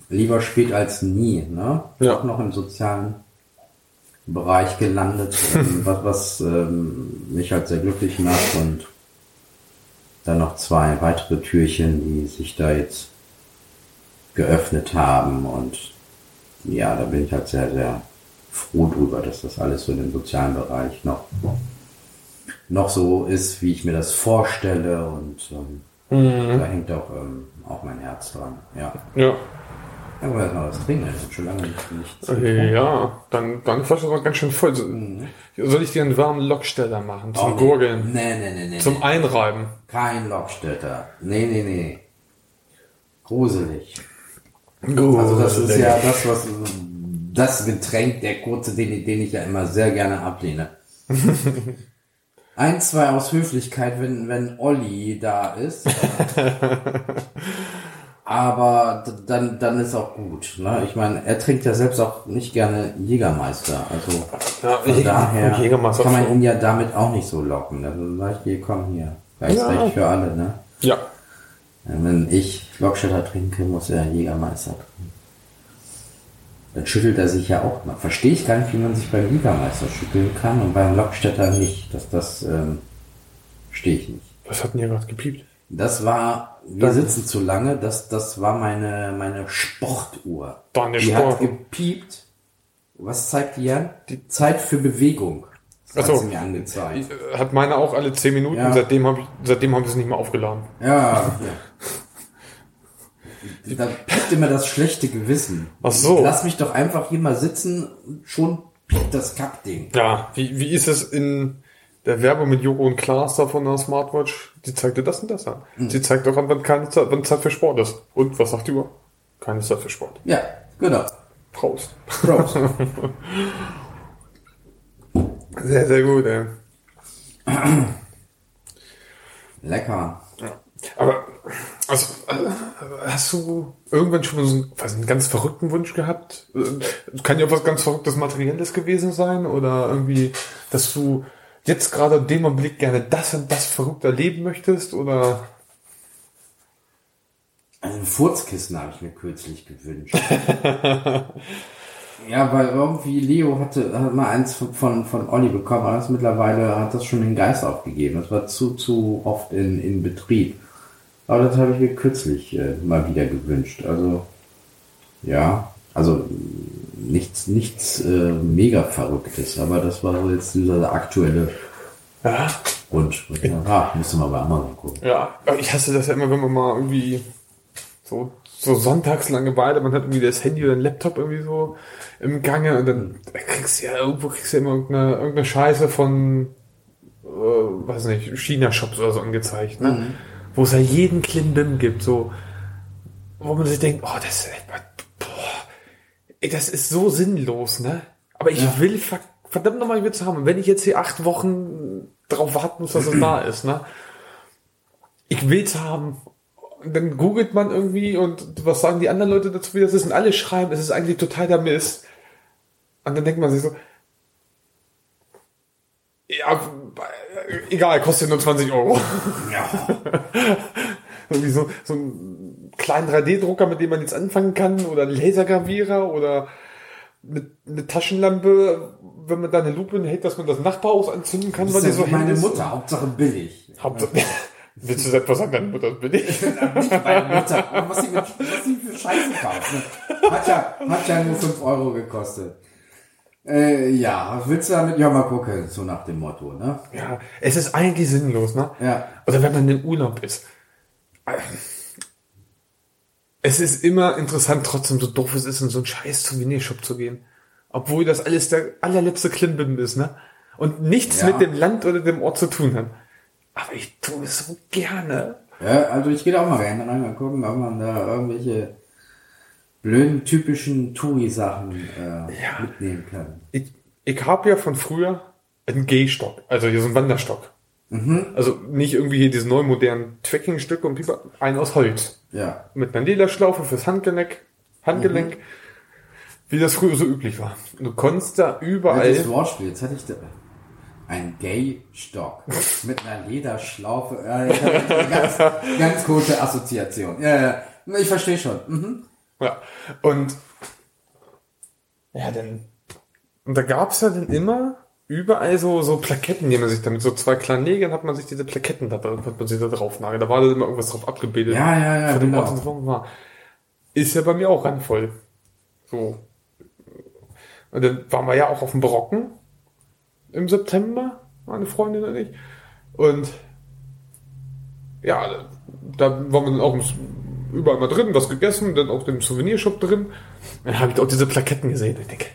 lieber spät als nie, ne? Ja. Auch noch im sozialen Bereich gelandet, ähm, was, was ähm, mich halt sehr glücklich macht und dann noch zwei weitere Türchen, die sich da jetzt geöffnet haben und ja, da bin ich halt sehr, sehr froh drüber, dass das alles so in dem sozialen Bereich noch, noch so ist, wie ich mir das vorstelle und ähm, da hängt auch, ähm, auch mein Herz dran. Ja. Ja. Ja, aber erstmal was trinken, ich hab schon lange nicht, nichts Okay, ja, dann, dann Flasche war ganz schön voll. So- Soll ich dir einen warmen Locksteller machen zum Oh, Gurgeln? Nee, nee, nee, nee. Zum nee. Einreiben? Kein Lockstädter. Nee, nee, nee. Gruselig. Also das ist ja das, was das Getränk, der kurze, den, den ich ja immer sehr gerne ablehne. Ein, zwei aus Höflichkeit, wenn, wenn Olli da ist. Aber dann, dann ist auch gut. Ne? Ich meine, er trinkt ja selbst auch nicht gerne Jägermeister. Also Ja, von daher Jägermeister kann man ihn ja damit auch nicht so locken. Also sag ich dir, komm hier. Rechts Ja. recht für alle, ne? Ja. Wenn ich Lockstädter trinke, muss er Jägermeister trinken. Dann schüttelt er sich ja auch mal. Verstehe ich gar nicht, wie man sich beim Jägermeister schütteln kann und beim Lockstädter nicht. Das, das ähm, verstehe ich nicht. Was hat denn hier gerade gepiept? Das war, wir Danke. sitzen zu lange, das, das war meine, meine Sportuhr. Deine die Sport- hat gepiept. Was zeigt die an? Die Zeit für Bewegung. Das Ach so. hat sie mir angezeigt. Hat meine auch alle 10 Minuten, Ja. seitdem habe ich, seitdem habe ich es nicht mehr aufgeladen. Ja, ja. Da piept immer das schlechte Gewissen. Ach so. Lass mich doch einfach hier mal sitzen, schon piept das Kackding. Ja, wie, wie ist es in der Werbung mit Joko und Klaas da von der Smartwatch? Die zeigte das und das an. Hm. Sie zeigt doch an, wann keine Zeit, wann Zeit für Sport ist. Und was sagt die Uhr? Keine Zeit für Sport. Ja, genau. Prost. Prost. Sehr, sehr gut, ey. Lecker. Aber also, äh, hast du irgendwann schon mal so einen, weiß einen ganz verrückten Wunsch gehabt? Äh, Kann ja was ganz Verrücktes Materielles gewesen sein oder irgendwie, dass du jetzt gerade in dem Augenblick gerne das und das verrückt erleben möchtest oder Also ein Furzkissen habe ich mir kürzlich gewünscht. ja, weil irgendwie Leo hatte, hat mal eins von, von, von Olli bekommen, aber das mittlerweile hat das schon den Geist aufgegeben. Das war zu, zu oft in, in Betrieb. Aber das habe ich mir kürzlich äh, mal wieder gewünscht. Also, ja, also nichts, nichts äh, mega Verrücktes, aber das war so jetzt dieser aktuelle ja, Wunsch. Ja, müsste man bei Amazon gucken. ja. Ich hasse das ja immer, wenn man mal irgendwie so, so Sonntagslangeweile, man hat irgendwie das Handy oder den Laptop irgendwie so im Gange und dann kriegst du ja irgendwo kriegst du ja immer irgendeine, irgendeine Scheiße von äh, weiß nicht, China-Shops oder so angezeigt, ne? Wo es ja jeden Klimbim gibt, so, wo man sich denkt, oh, das ist, boah, ey, das ist so sinnlos, ne? Aber ich Ja. will ver- verdammt nochmal Witz haben. Wenn ich jetzt hier acht Wochen drauf warten muss, dass es da ist, ne? Ich will's haben. Und dann googelt man irgendwie und was sagen die anderen Leute dazu, wie das ist? Und alle schreiben, es ist eigentlich total der Mist. Und dann denkt man sich so, ja, egal, kostet nur 20 Euro. Ja. Irgendwie so, so einen kleinen 3D-Drucker, mit dem man jetzt anfangen kann, oder einen Lasergravierer oder eine, eine Taschenlampe, wenn man da eine Lupe hält, dass man das Nachbarhaus anzünden kann, weil die so meine ist. Mutter, Hauptsache billig. Hauptsache, willst du etwas sagen, deine Mutter ist billig? Nicht meine Mutter. Was sie, mit, was sie für Scheiße kauft. Ne? Hat, ja, hat ja nur 5 Euro gekostet. Äh, ja, willst du damit? Ja, mal gucken, so nach dem Motto, ne? Ja, es ist eigentlich sinnlos, ne? Ja. Oder wenn man im Urlaub ist. Es ist immer interessant, trotzdem so doof es ist, in so einen scheiß Souvenirshop zu gehen. Obwohl das alles der allerletzte Klimbim ist, ne? Und nichts Ja. mit dem Land oder dem Ort zu tun hat. Aber ich tue es so gerne. ja. Also ich gehe da auch mal gerne rein und gucken, ob man da irgendwelche blöden, typischen Touri-Sachen äh, mitnehmen kann. Ich, ich habe ja von früher einen Gehstock, also hier so einen Wanderstock. Also nicht irgendwie hier diese neu modernen Trekkingstücke und Pieper, einen aus Holz. Ja. mit einer Lederschlaufe fürs Handgelenk, Handgelenk, wie das früher so üblich war. Du konntest da überall, Altes Wortspiel, jetzt hatte ich da ein Gay-Stock mit einer Lederschlaufe. Äh, eine ganz, ganz gute Assoziation. Ja, ja. Ich verstehe schon. Mhm. Ja. Und ja, dann. Und da gab's ja dann immer überall so, so Plaketten, die man sich damit, so zwei kleinen Nägeln hat man sich diese Plaketten da, hat man sich da drauf nagelt. Da war da immer irgendwas drauf abgebildet. Ja, ja, ja, Von dem genau. Ort, wo war. Ist ja bei mir auch randvoll. So. Und dann waren wir ja auch auf dem Brocken im September, meine Freundin und ich. Und ja, da waren wir dann auch überall mal drin, was gegessen, dann auch im Souvenirshop drin. Dann habe ich auch diese Plaketten gesehen und ich denke,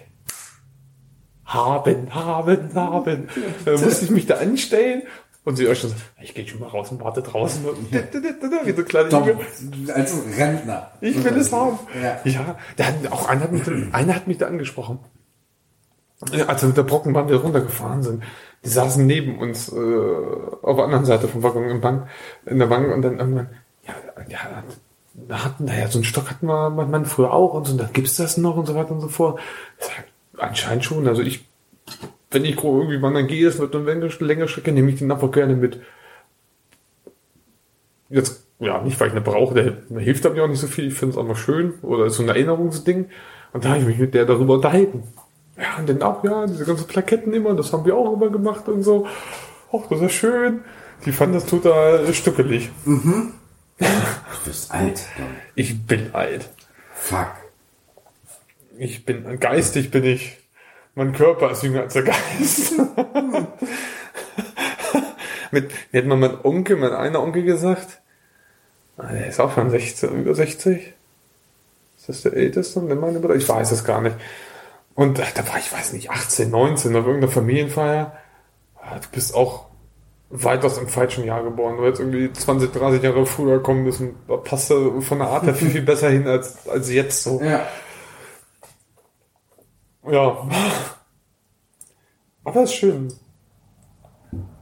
haben, haben, haben. Dann musste ich mich da anstellen und sie euch schon so, ich gehe schon mal raus und warte draußen. Wie so kleine Tom, Junge. als Rentner. Ich will es haben. Ja. Ja, da hat, auch einer hat mich, einer hat mich da angesprochen. Als wir mit der Brockenbahn wieder runtergefahren sind, die saßen neben uns äh, auf der anderen Seite vom Waggon im Bank, in der Bank und dann irgendwann, ja, ja, hatten da ja so einen Stock hatten wir Mann früher auch und so, und dann gibt's das noch und so weiter und so fort. Ich sag, anscheinend schon. Also ich, wenn ich irgendwie wandern gehe, es wird eine längere, Strecke, nehme ich den einfach gerne mit. Jetzt, ja, nicht weil ich eine brauche, der, der hilft mir auch nicht so viel, ich finde es einfach schön oder ist so ein Erinnerungsding. Und da habe ich mich mit der darüber unterhalten. Ja, und dann auch, ja, diese ganzen Plaketten immer, das haben wir auch immer gemacht und so. Ach, das ist schön. Die fanden das total stückelig. Du bist alt, Tom. Ich bin alt. Fuck. Ich bin, geistig bin ich, mein Körper ist jünger als der Geist. Mit, wie hat man mein Onkel, mein einer Onkel gesagt? Ah, Der ist auch schon 16, über 60. Ist das der älteste? Ne, meine Bruder? Ich weiß es gar nicht. Und da war ich, weiß nicht, 18, 19 auf irgendeiner Familienfeier. Ah, Du bist auch weitaus im falschen Jahr geboren. Du hättest irgendwie 20, 30 Jahre früher kommen müssen. Da passt du von der Art her viel, viel besser hin als, als jetzt so. Ja. Ja. Aber ist schön.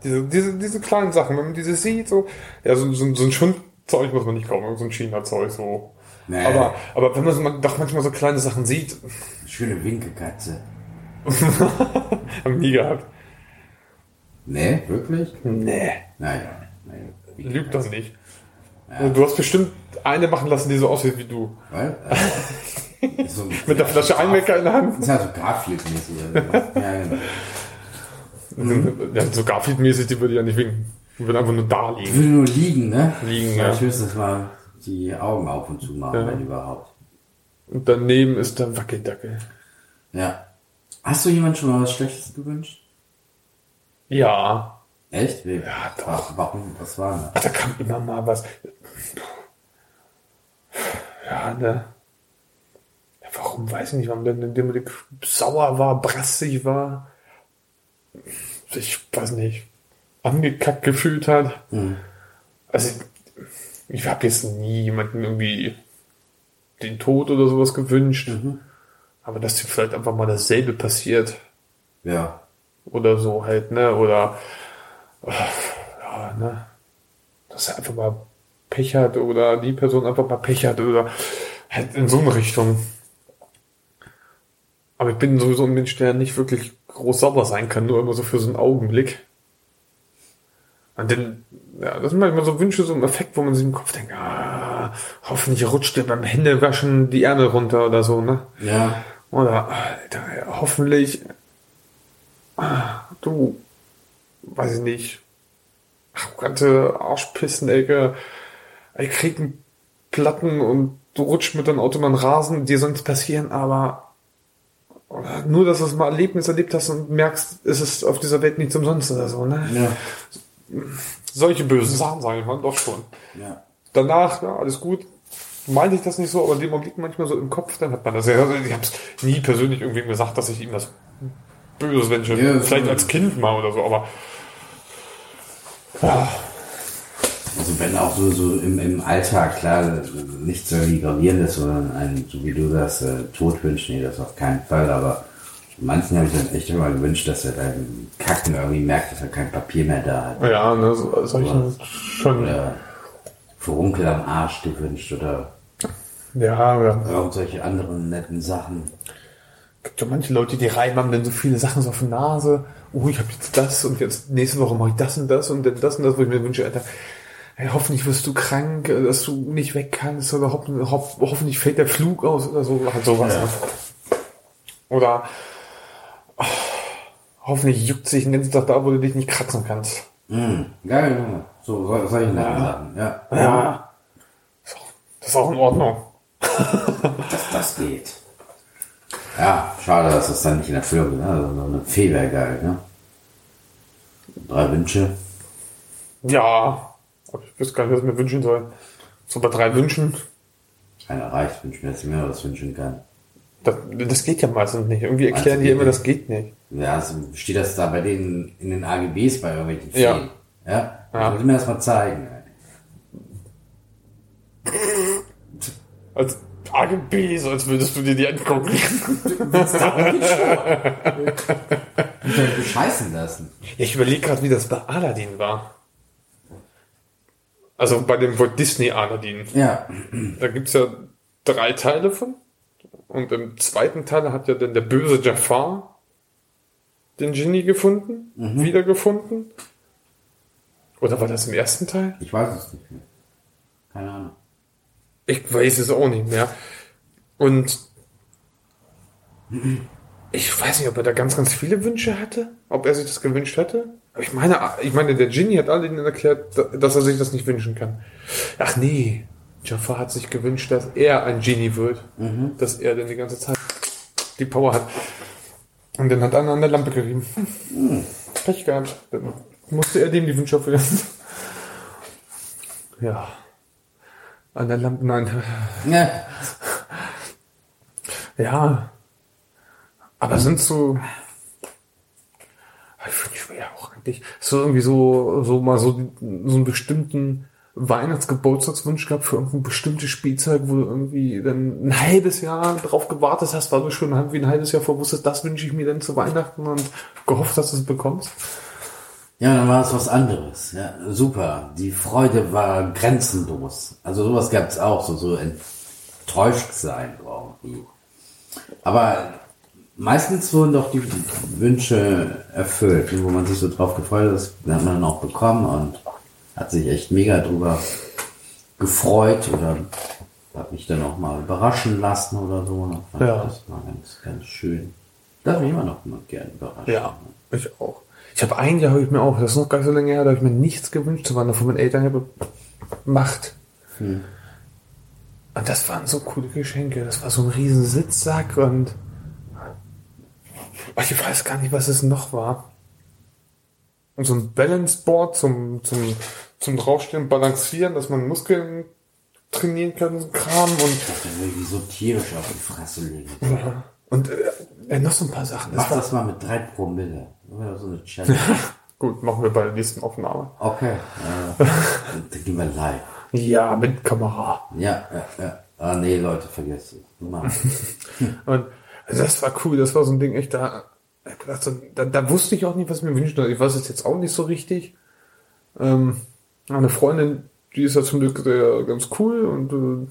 Diese, diese, diese kleinen Sachen, wenn man diese sieht, so, ja, so, so, so ein Schundzeug muss man nicht kaufen, so ein China-Zeug, so. Nee. Aber, aber wenn man so, man doch manchmal so kleine Sachen sieht, Schöne Winkelkatze. haben nie gehabt. Nee, wirklich? Nee. Naja. naja. Lügt doch nicht. Du hast bestimmt eine machen lassen, die so aussieht wie du. Weil, äh, so, Mit der Flasche Einwecker in der Hand. Das ist ja so Garfield-mäßig. Ja, genau. Ja, so Garfield-mäßig, die würde ja nicht winken. Die würde einfach nur da Ich liegen. will nur liegen, ne? Liegen, ja. ja. Ich höchstens mal die Augen auf und zu machen, Ja. wenn überhaupt. Und daneben ist der Wackeldackel. Ja. Hast du jemand schon mal was Schlechtes gewünscht? Ja. Echt? Wie? Ja, doch. Warum? Was war denn Ach, da kam immer mal was. Ja, ne. Warum weiß ich nicht, warum dem Moment sauer war, brassig war. Ich weiß nicht. Angekackt gefühlt hat. Also, ich habe jetzt nie jemanden irgendwie den Tod oder sowas gewünscht. Aber dass dir vielleicht einfach mal dasselbe passiert. Ja. Oder so halt, ne? Oder äh, ja, ne? Dass er einfach mal Pech hat oder die Person einfach mal Pech hat oder halt in so eine Richtung. Aber ich bin sowieso ein Mensch, der nicht wirklich groß sauber sein kann, nur immer so für so einen Augenblick. Und dann, ja, das sind manchmal so Wünsche, so ein Effekt, wo man sich im Kopf denkt, ah, hoffentlich rutscht dir beim Händewaschen die Ärmel runter oder so, ne? Ja. Oder Alter, hoffentlich du, weiß ich nicht, arrogante Arschpissenecke, ich krieg einen Platten und du rutschst mit deinem Auto mal Rasen, dir soll nichts passieren, aber nur, dass du es mal Erlebnis erlebt hast und merkst, es ist auf dieser Welt nichts umsonst oder so, ne? Ja. Solche bösen Sachen, sage ich mal, doch schon. Ja. Danach, ja, alles gut. Meinte ich das nicht so, aber in dem Augenblick manchmal so im Kopf, dann hat man das ja. Also ich habe es nie persönlich irgendwie gesagt, dass ich ihm was Böses wünsche. Ja, Vielleicht als Kind mal oder so, aber ja, Also wenn auch so, so im, im Alltag, klar, nichts irgendwie Gravierendes, sondern ein, so wie du das, äh, Tod wünschst, nee, das auf keinen Fall, aber manchen habe ich dann echt immer gewünscht, dass er beim Kacken irgendwie merkt, dass er kein Papier mehr da hat. ja, ne, so, solche schon. Ja, Oder Furunkel am Arsch gewünscht oder ja. irgendwelche anderen netten Sachen. Gibt ja manche Leute, die reiben haben dann so viele Sachen so auf die Nase. Oh, ich habe jetzt das und jetzt nächste Woche mache ich das und das und dann das und das, wo ich mir wünsche, Alter, hey, hoffentlich wirst du krank, äh, dass du nicht weg kannst oder hoff, hoff, hoffentlich fällt der Flug aus oder so, halt sowas. Ja. Ne? Oder oh, hoffentlich juckt sich den ganzen Tag da, wo du dich nicht kratzen kannst. Mhm. Geil, ja. So, so- solche netten Sachen, ja. Ja. So, Das ist auch in Ordnung. Das, das geht. Ja, schade, dass es dann nicht in Erfüllung. Ne? Also so eine Fee wäre geil, ne? Drei Wünsche. Ja, aber ich wüsste gar nicht, was ich mir wünschen soll. So bei drei Wünschen, Einer reicht, wünsche mir jetzt mehr, was wünschen kann. das, das geht ja meistens nicht. Irgendwie erklären Also, die immer, geht das geht nicht. Ja, also steht das da bei denen in den AGBs bei irgendwelchen. Feen? Ja. Ja. ja. Ich will mir das mal zeigen. ey. AGB, so als würdest du dir die angucken. Bescheißen lassen. Ich überlege gerade, wie das bei Aladdin war. Also bei dem Walt Disney Aladdin. Ja. Da gibt's ja drei Teile von. Und im zweiten Teil hat ja dann der böse Jafar den Genie gefunden, wiedergefunden. Oder war das im ersten Teil? Ich weiß es nicht mehr. Keine Ahnung. Ich weiß es auch nicht mehr. Und ich weiß nicht, ob er da ganz, ganz viele Wünsche hatte, ob er sich das gewünscht hätte. Aber ich meine, ich meine, der Genie hat allen erklärt, dass er sich das nicht wünschen kann. Ach nee, Jafar hat sich gewünscht, dass er ein Genie wird. Dass er dann die ganze Zeit die Power hat. Und dann hat einer an der Lampe gerieben. Pech gehabt. Dann musste er dem die Wünsche erfüllen. Ja. An der Lampe, nein. Ja. Ja. Aber sind so. Ich wünsche mir ja auch eigentlich so irgendwie so, so mal so, so einen bestimmten Weihnachtsgeburtstagswunsch gehabt für irgendein bestimmtes Spielzeug, wo du irgendwie dann ein halbes Jahr drauf gewartet hast, weil du schon irgendwie ein halbes Jahr vorwusstest, das wünsche ich mir dann zu Weihnachten und gehofft, dass du es bekommst. Ja, dann war es was anderes. Ja, super. Die Freude war grenzenlos. Also sowas gab es auch, so, so enttäuscht sein irgendwie. Aber meistens wurden doch die Wünsche erfüllt, wo man sich so drauf gefreut hat, das hat man dann auch bekommen und hat sich echt mega drüber gefreut oder hat mich dann auch mal überraschen lassen oder so. Fand Ja. Das war ganz, ganz schön. Darf mich immer noch mal gerne überraschen. Ja, ich auch. Ich habe ein Jahr, habe ich mir auch, das ist noch gar nicht so lange her, da habe ich mir nichts gewünscht, das war noch von meinen Eltern her gemacht. Hm. Und das waren so coole Geschenke. Das war so ein riesen Sitzsack und Oh, ich weiß gar nicht, was es noch war. Und so ein Balanceboard zum, zum, zum draufstehen, balancieren, dass man Muskeln trainieren kann, so ein Kram und, Das wäre irgendwie so tierisch auf die Fresse legen. und äh, äh, noch so ein paar Sachen. Das Mach war, das mal mit drei Promille. Oder so eine Challenge. gut, machen wir bei der nächsten Aufnahme. Okay. Äh, dann gehen wir live. Ja, mit Kamera. Ja, ja, ja. Ah, nee, Leute, vergesst es. Und also das war cool, das war so ein Ding, echt da, da, da wusste ich auch nicht, was ich mir wünschen soll. Ich weiß es jetzt auch nicht so richtig. Ähm, eine Freundin, die ist ja zum Glück sehr, ganz cool und äh,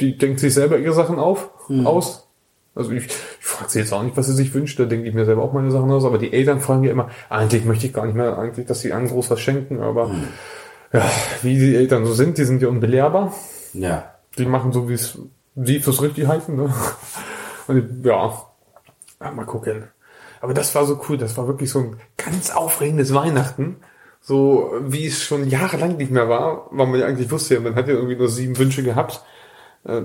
die denkt sich selber ihre Sachen auf, aus. Also ich, ich frage sie jetzt auch nicht, was sie sich wünscht, da denke ich mir selber auch meine Sachen aus, aber die Eltern fragen ja immer, eigentlich möchte ich gar nicht mehr, eigentlich, dass sie einem groß was schenken, aber ja, wie die Eltern so sind, die sind ja unbelehrbar. Ja. Die machen so, wie es sie fürs richtig halten. Ne? Und ja, mal gucken. Aber das war so cool. Das war wirklich so ein ganz aufregendes Weihnachten. So wie es schon jahrelang nicht mehr war, weil man ja eigentlich wusste, man hat ja irgendwie nur sieben Wünsche gehabt. Äh,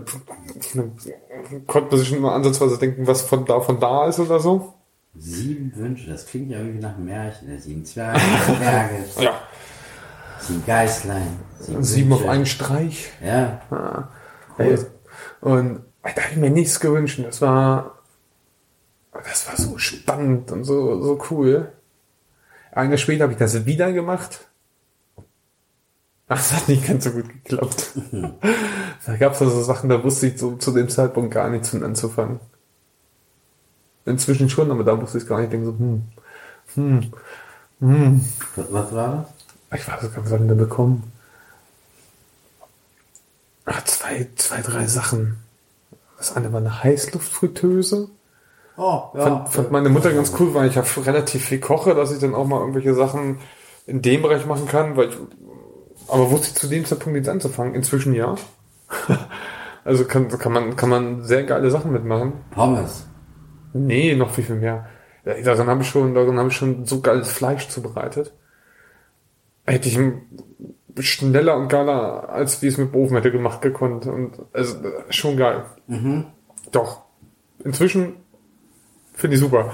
konnte man sich schon immer ansatzweise denken, was von da von da ist oder so. Sieben Wünsche, das klingt ja irgendwie nach einem Märchen. Der Sieben Zwerge, sieben Berge, Ja. sieben Geißlein. Sieben auf Wünsche. einen Streich. Ja. Ey, Und da habe ich mir nichts gewünscht. Das war, das war so spannend und so, so cool. Ein Jahr später habe ich das wieder gemacht. Ach, Das hat nicht ganz so gut geklappt. da gab es also Sachen, da wusste ich so zu dem Zeitpunkt gar nichts von anzufangen. Inzwischen schon, aber da wusste ich gar nicht. Ich denke so, hm, hm, hm. Was, war das? Ich weiß gar nicht, was hab ich denn bekommen? Ah, zwei, zwei, drei Sachen. Das eine war eine Heißluftfritteuse. Oh, Fand, fand meine Mutter ganz cool, weil ich ja relativ viel koche, dass ich dann auch mal irgendwelche Sachen in dem Bereich machen kann, weil ich aber wusste ich zu dem Zeitpunkt jetzt anzufangen? Inzwischen ja. also kann, kann, man, kann man sehr geile Sachen mitmachen. Pommes. Nee, noch viel, viel mehr. Ja, daran habe ich schon, daran habe ich schon so geiles Fleisch zubereitet. Hätte ich schneller und geiler, als wie es mit dem Ofen hätte gemacht gekonnt. Und also schon geil. Mhm. Doch. Inzwischen finde ich super.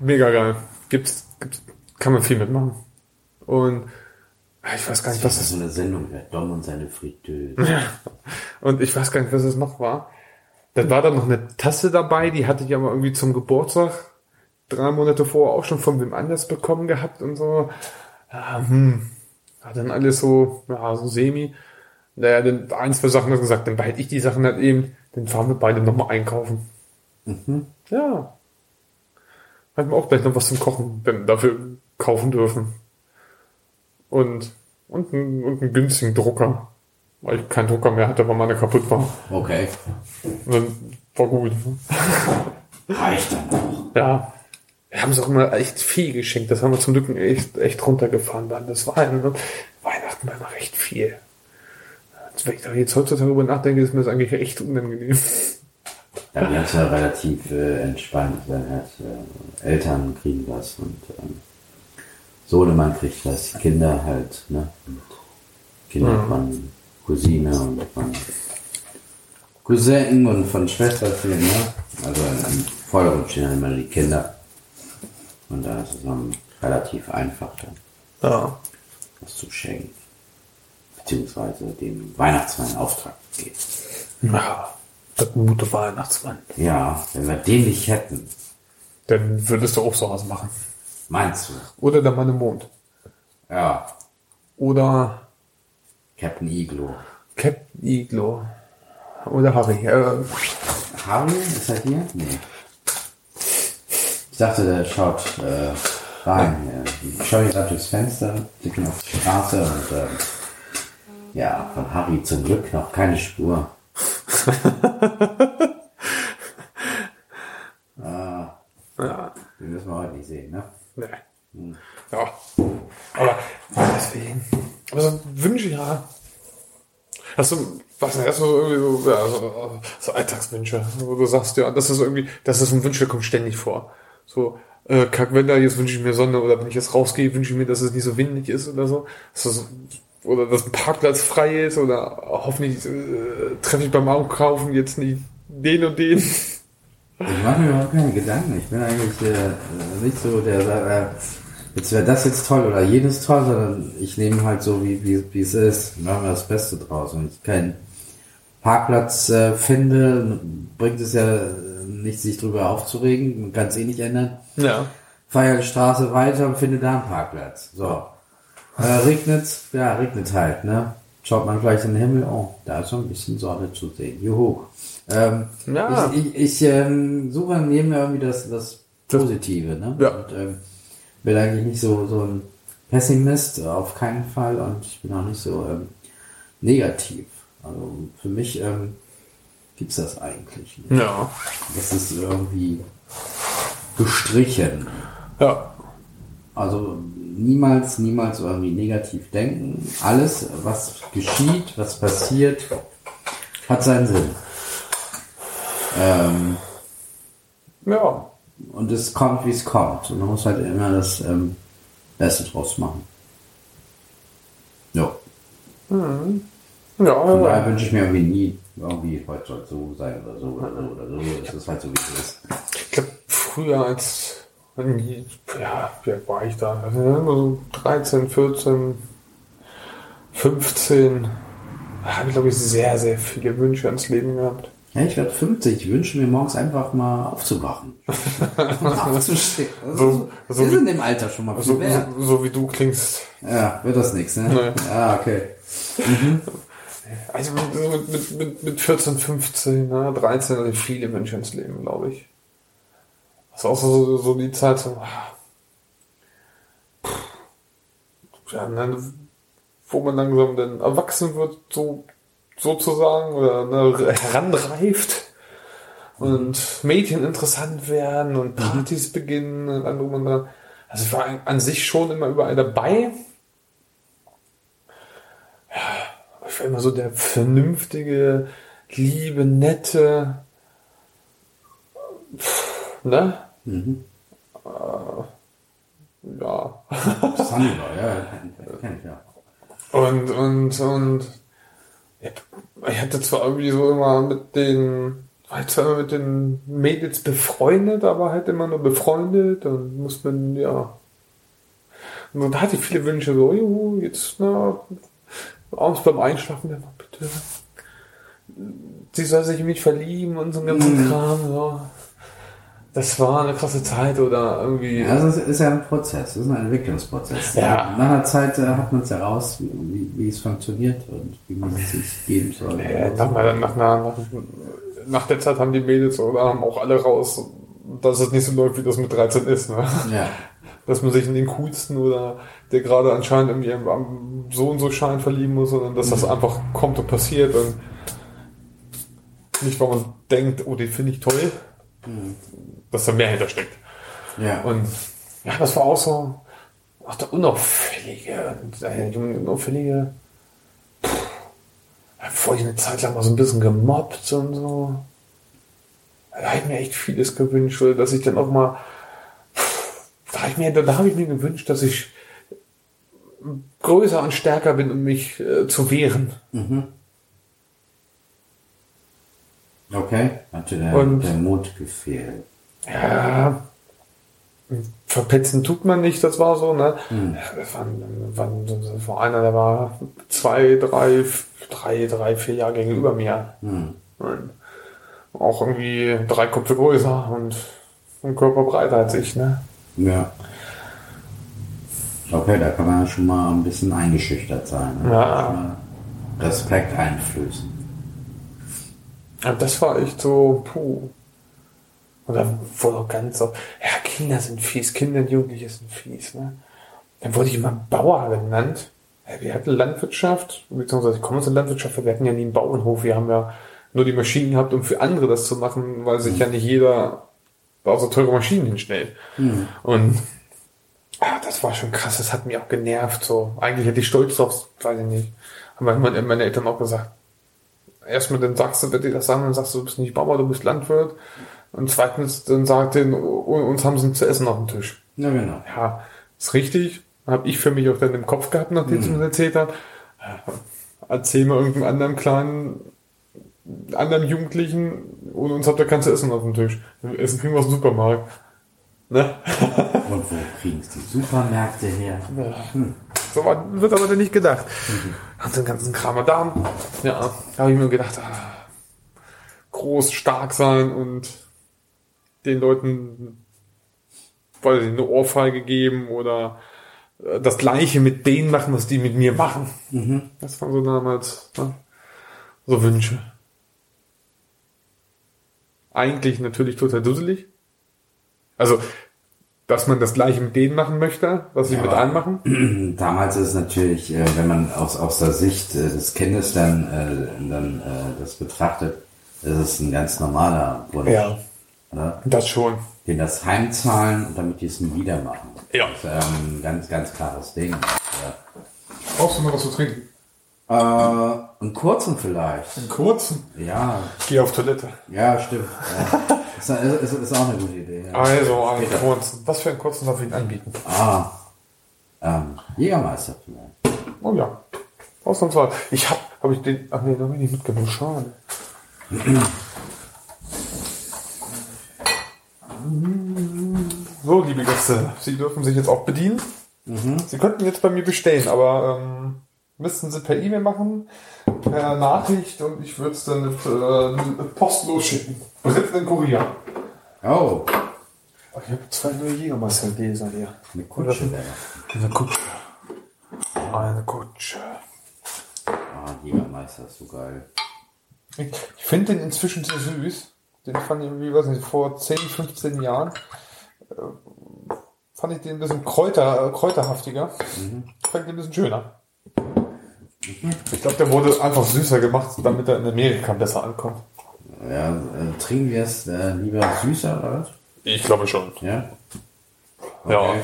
Mega geil. Gibt's, gibt's, kann man viel mitmachen. Und ich weiß gar nicht, was Das das ist so eine Sendung, der Dom und seine Fritteuse. Und ich weiß gar nicht, was es noch war. Dann war da noch eine Tasse dabei, die hatte ich aber irgendwie zum Geburtstag drei Monate vorher auch schon von wem anders bekommen gehabt und so. Ja, hm. War dann alles so, ja, so semi. Naja, dann ein, zwei Sachen hat gesagt, dann behalte ich die Sachen halt eben, dann fahren wir beide nochmal einkaufen. Mhm. Ja. Hätten wir auch gleich noch was zum Kochen dafür kaufen dürfen. Und, und, einen, und einen günstigen Drucker. Weil ich keinen Drucker mehr hatte, weil meine kaputt war. Okay. Und dann war gut. Reicht dann noch. Ja. Wir haben es auch immer echt viel geschenkt. Das haben wir zum Glück echt, echt runtergefahren dann. Das war ein, Weihnachten war immer recht viel. Also wenn ich da jetzt heutzutage darüber nachdenke, ist mir das eigentlich echt unangenehm. Ja, wir haben es ja relativ äh, entspannt, wenn halt äh, Eltern kriegen was und ähm, Sohnemann kriegt die Kinder halt, ne? Und Kinder Mhm. von Cousine und von Cousin und von Schwesterchen, ne? Also im Vordergrund stehen dann immer die Kinder. Und da ist es dann relativ einfach, dann Ja. was zu schenken. Beziehungsweise dem Weihnachtsmann in Auftrag geben. Ja. Der gute Weihnachtsmann. Ja, wenn wir den nicht hätten, Dann würdest du auch sowas machen. Meinst du? Oder der Mann im Mond. Ja, Oder Captain Iglo. Captain Iglo. Oder Harry. Äh, Harry, ist er hier? Nee. Ich dachte, der schaut äh, rein. Ja. Ich schaue gerade durchs Fenster, blicken auf die Straße und ähm, ja, von Harry zum Glück noch keine Spur. ah, ja. den müssen wir heute nicht sehen, ne? Nee. Ja. Aber deswegen. Aber so Wünsche, ja. Hast du, was denn, hast du irgendwie so, ja, so, so Alltagswünsche, wo du sagst, ja, das ist irgendwie, das ist ein Wunsch, der kommt ständig vor. So, äh, Kackwetter, jetzt wünsche ich mir Sonne, oder wenn ich jetzt rausgehe, wünsche ich mir, dass es nicht so windig ist oder so. Dass das, oder dass ein Parkplatz frei ist, oder hoffentlich äh, treffe ich beim Einkaufen jetzt nicht den und den. Ich mache mir überhaupt keine Gedanken. Ich bin eigentlich äh, nicht so der, äh, jetzt wäre das jetzt toll oder jenes toll, sondern ich nehme halt so, wie, wie, wie es ist. Machen wir das Beste draus. Und ich keinen Parkplatz äh, finde, bringt es ja nicht, sich drüber aufzuregen. Man kann es eh nicht ändern. Ja. Feier die Straße weiter und finde da einen Parkplatz. So. Äh, regnet's? Ja, regnet halt, ne? Schaut man gleich in den Himmel, oh, da ist so ein bisschen Sonne zu sehen. Juhu. Ähm, Ja. Ich, ich, ich ähm, suche neben mir irgendwie das, das Positive, ne? Ja. Und, ähm, bin eigentlich nicht so, so ein Pessimist, auf keinen Fall, und ich bin auch nicht so ähm, negativ. Also für mich ähm, gibt's das eigentlich nicht. Ja. Das ist irgendwie gestrichen. Ja. Also niemals, niemals irgendwie negativ denken. Alles, was geschieht, was passiert, hat seinen Sinn. Ähm, Ja. und es kommt, wie es kommt. Und man muss halt immer das ähm, Beste draus machen. Ja. Von Ja. daher wünsche ich mir irgendwie nie, irgendwie, heute soll so sein oder so oder so oder so. Es ist halt so, wie es ist. Ich glaube, früher als, ja, wie alt war ich da? Also, immer so 13, 14, 15. Da habe ich, glaube ich, sehr, sehr viele Wünsche ans Leben gehabt. Ja, ich werde 50. Ich wünsche mir morgens einfach mal aufzuwachen. Aufzustehen. Also, So- so, wie- in dem Alter schon mal viel So, so, so wie du klingst. Ja, wird das nichts, ne? Nee. Ah, okay. Also mit, mit, mit, mit 14, 15, ne, 13 hatte ich viele Wünsche ins Leben, glaube ich. Das ist auch so, so die Zeit so, pff, ja, ne, wo man langsam dann erwachsen wird, so sozusagen, oder ne, heranreift und Mädchen interessant werden und Partys beginnen und drum und dran. Also ich war an sich schon immer überall dabei. ich war immer so der vernünftige, liebe, nette, ne? Mhm. Äh, ja. War, ja, kenn ich ja. Und, und, und ich hatte zwar irgendwie so immer mit den, war zwar immer mit den Mädels befreundet, aber halt immer nur befreundet und muss man, ja. Und da hatte ich viele Wünsche, so, juhu, jetzt, na, abends beim Einschlafen, ja, bitte. Sie soll sich in mich verlieben und so ein ganzen Mhm. Kram, so. Das war eine krasse Zeit oder irgendwie. Ja, Also es ist ja ein Prozess, es ist ein Entwicklungsprozess. Ja. Nach einer Zeit äh, hat man es heraus, wie, wie, wie es funktioniert und wie man es sich geben soll. Nee, nach, nach, nach, nach, nach der Zeit haben die Mädels oder haben auch alle raus, dass es nicht so läuft, wie das mit 13 ist. Ne? Ja. Dass man sich in den coolsten oder der gerade anscheinend irgendwie am, am so und so Schein verlieben muss, sondern dass das einfach kommt und passiert und nicht, weil man denkt, oh, den finde ich toll, dass da mehr hintersteckt. Ja. Und ja, das war auch so, ach, der Unauffällige, der junge Unauffällige. Da wurde ich eine Zeit lang mal so ein bisschen gemobbt und so. Da habe ich mir echt vieles gewünscht, dass ich dann auch mal, da habe ich mir, da habe ich mir gewünscht, dass ich größer und stärker bin, um mich äh, zu wehren. Okay, hat dir der, Und- der Mut gefehlt. Ja, verpetzen tut man nicht, das war so, ne? War, war, das war einer, der war zwei, drei, drei, drei, vier Jahre gegenüber mir. Und auch irgendwie drei Köpfe größer und ein Körper breiter als ich, ne? Ja. Okay, da kann man ja schon mal ein bisschen eingeschüchtert sein. Ne? Ja. Respekt einflößen. Das war echt so, puh. Und dann wurde auch ganz so, ja, Kinder sind fies, Kinder und Jugendliche sind fies, ne? Dann wurde ich immer Bauer genannt. Ja, Wir hatten Landwirtschaft, beziehungsweise ich komme aus der Landwirtschaft, wir hatten ja nie einen Bauernhof. Wir haben ja nur die Maschinen gehabt, um für andere das zu machen, weil sich ja nicht jeder da so teure Maschinen hinstellt. Und ah, das war schon krass, das hat mich auch genervt. So. Eigentlich hätte ich stolz drauf, weiß ich nicht. Haben meine, meine Eltern auch gesagt, erstmal dann sagst du, wenn die das sagen, dann sagst du, du bist nicht Bauer, du bist Landwirt. Und zweitens, dann sagt denen, uns haben sie zu essen auf dem Tisch. Ja, genau. Ja, ist richtig. Habe ich für mich auch dann im Kopf gehabt, nachdem sie mir das erzählt haben. Erzähl mal irgendeinem anderen kleinen, anderen Jugendlichen, ohne uns habt ihr kein zu essen auf dem Tisch. Essen kriegen wir aus dem Supermarkt. Ne? Und wo kriegen die Supermärkte her? So war, wird aber dann nicht gedacht. Hat den ganzen Kram da. Ja, da habe ich mir gedacht, ah, groß, stark sein und den Leuten, weiß ich, eine Ohrfeige geben oder äh, das Gleiche mit denen machen, was die mit mir machen. Das waren so damals ne? so Wünsche. Eigentlich natürlich total dusselig. Also, dass man das Gleiche mit denen machen möchte, was sie Ja, mit einem machen. Damals ist es natürlich, äh, wenn man aus, aus der Sicht äh, des Kindes dann, dann das betrachtet, ist es ein ganz normaler Wunsch. Ja. Ne? Das schon. Den das heimzahlen, damit die es nie wieder machen. Ja. Das ist ähm, ein ganz, ganz klares Ding. Ja. Brauchst du noch was zu trinken? Äh, einen kurzen vielleicht. Einen kurzen? Ja, Ich gehe auf Toilette. ja, stimmt. Ja. ist, ist, ist auch eine gute Idee. Ja. Also, einen kurzen. Was für einen kurzen darf ich Ihnen anbieten? Ah, ähm, Jägermeister vielleicht. Oh ja. Ausnahmsweise. Ich hab, hab ich den, ach nee, den hab ich nicht mitgenommen. Schade. So, liebe Gäste, Sie dürfen sich jetzt auch bedienen. Sie könnten jetzt bei mir bestellen, aber ähm, müssten Sie per E-Mail machen, per Nachricht und ich würde es dann äh, postlos schicken. Brit in Kurier. Oh, ich habe zwei neue Jägermeister-Gläser hier. eine Kutsche. Eine Kutsche. Eine Kutsche. Ah, Jägermeister ist so geil. Ich, ich finde den inzwischen so süß. Den fand ich, wie weiß nicht, vor 10, 15 Jahren äh, fand ich den ein bisschen kräuter, äh, kräuterhaftiger. Fand ich den ein bisschen schöner. Ich glaube, der wurde einfach süßer gemacht, damit er in Amerika besser ankommt. Ja, äh, trinken wir es äh, lieber süßer oder was? Ich glaube schon. Ja? Ja.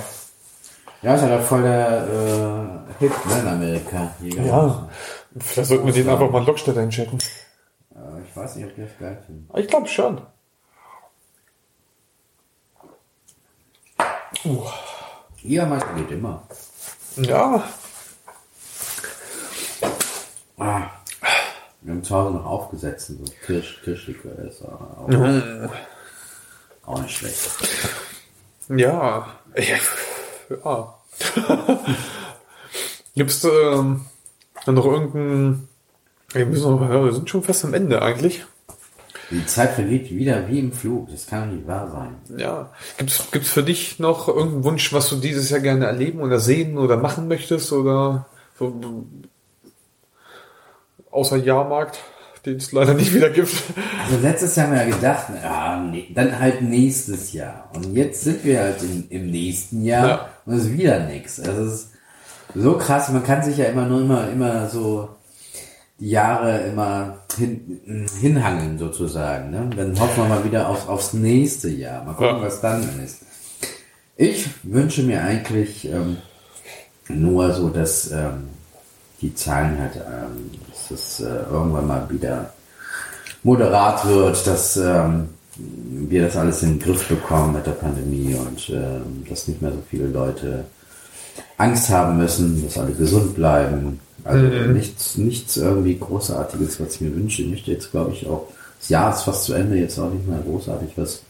Ja, ist ja doch voll der äh, Hit ne, in Amerika. Jäger. Ja. Vielleicht sollten wir den einfach mal Lockstädter hinschicken. Ich weiß nicht, ob die das geil finden. Ich glaube schon. Uh. Jägermeister geht immer. Ja. Ah. Wir haben zu Hause noch aufgesetzt, so Kirsch, Kirschlikör ist auch, Mhm. auch nicht schlecht. Ja. Ja. Gibt's ähm, noch irgendeinen. Wir, müssen noch, wir sind schon fast am Ende eigentlich. Die Zeit vergeht wieder wie im Flug. Das kann doch nicht wahr sein. Ja. Gibt's gibt's für dich noch irgendeinen Wunsch, was du dieses Jahr gerne erleben oder sehen oder machen möchtest oder so, außer Jahrmarkt, den es leider nicht wieder gibt? Also letztes Jahr haben wir ja gedacht, ja, nee, dann halt nächstes Jahr. Und jetzt sind wir halt im, im nächsten Jahr Ja. und es ist wieder nichts. Also es ist so krass, man kann sich ja immer nur immer, immer so Jahre immer hin, hinhangeln sozusagen. Ne? Dann hoffen wir mal wieder auf, aufs nächste Jahr. Mal gucken, Ja. was dann ist. Ich wünsche mir eigentlich ähm, nur so, dass ähm, die Zahlen halt, ähm, dass es äh, irgendwann mal wieder moderat wird, dass ähm, wir das alles in den Griff bekommen mit der Pandemie und ähm, dass nicht mehr so viele Leute Angst haben müssen, dass alle gesund bleiben. Also nichts, nichts irgendwie Großartiges, was ich mir wünsche. Ich möchte jetzt, glaube ich, auch, das Jahr ist fast zu Ende, jetzt auch nicht mehr großartig was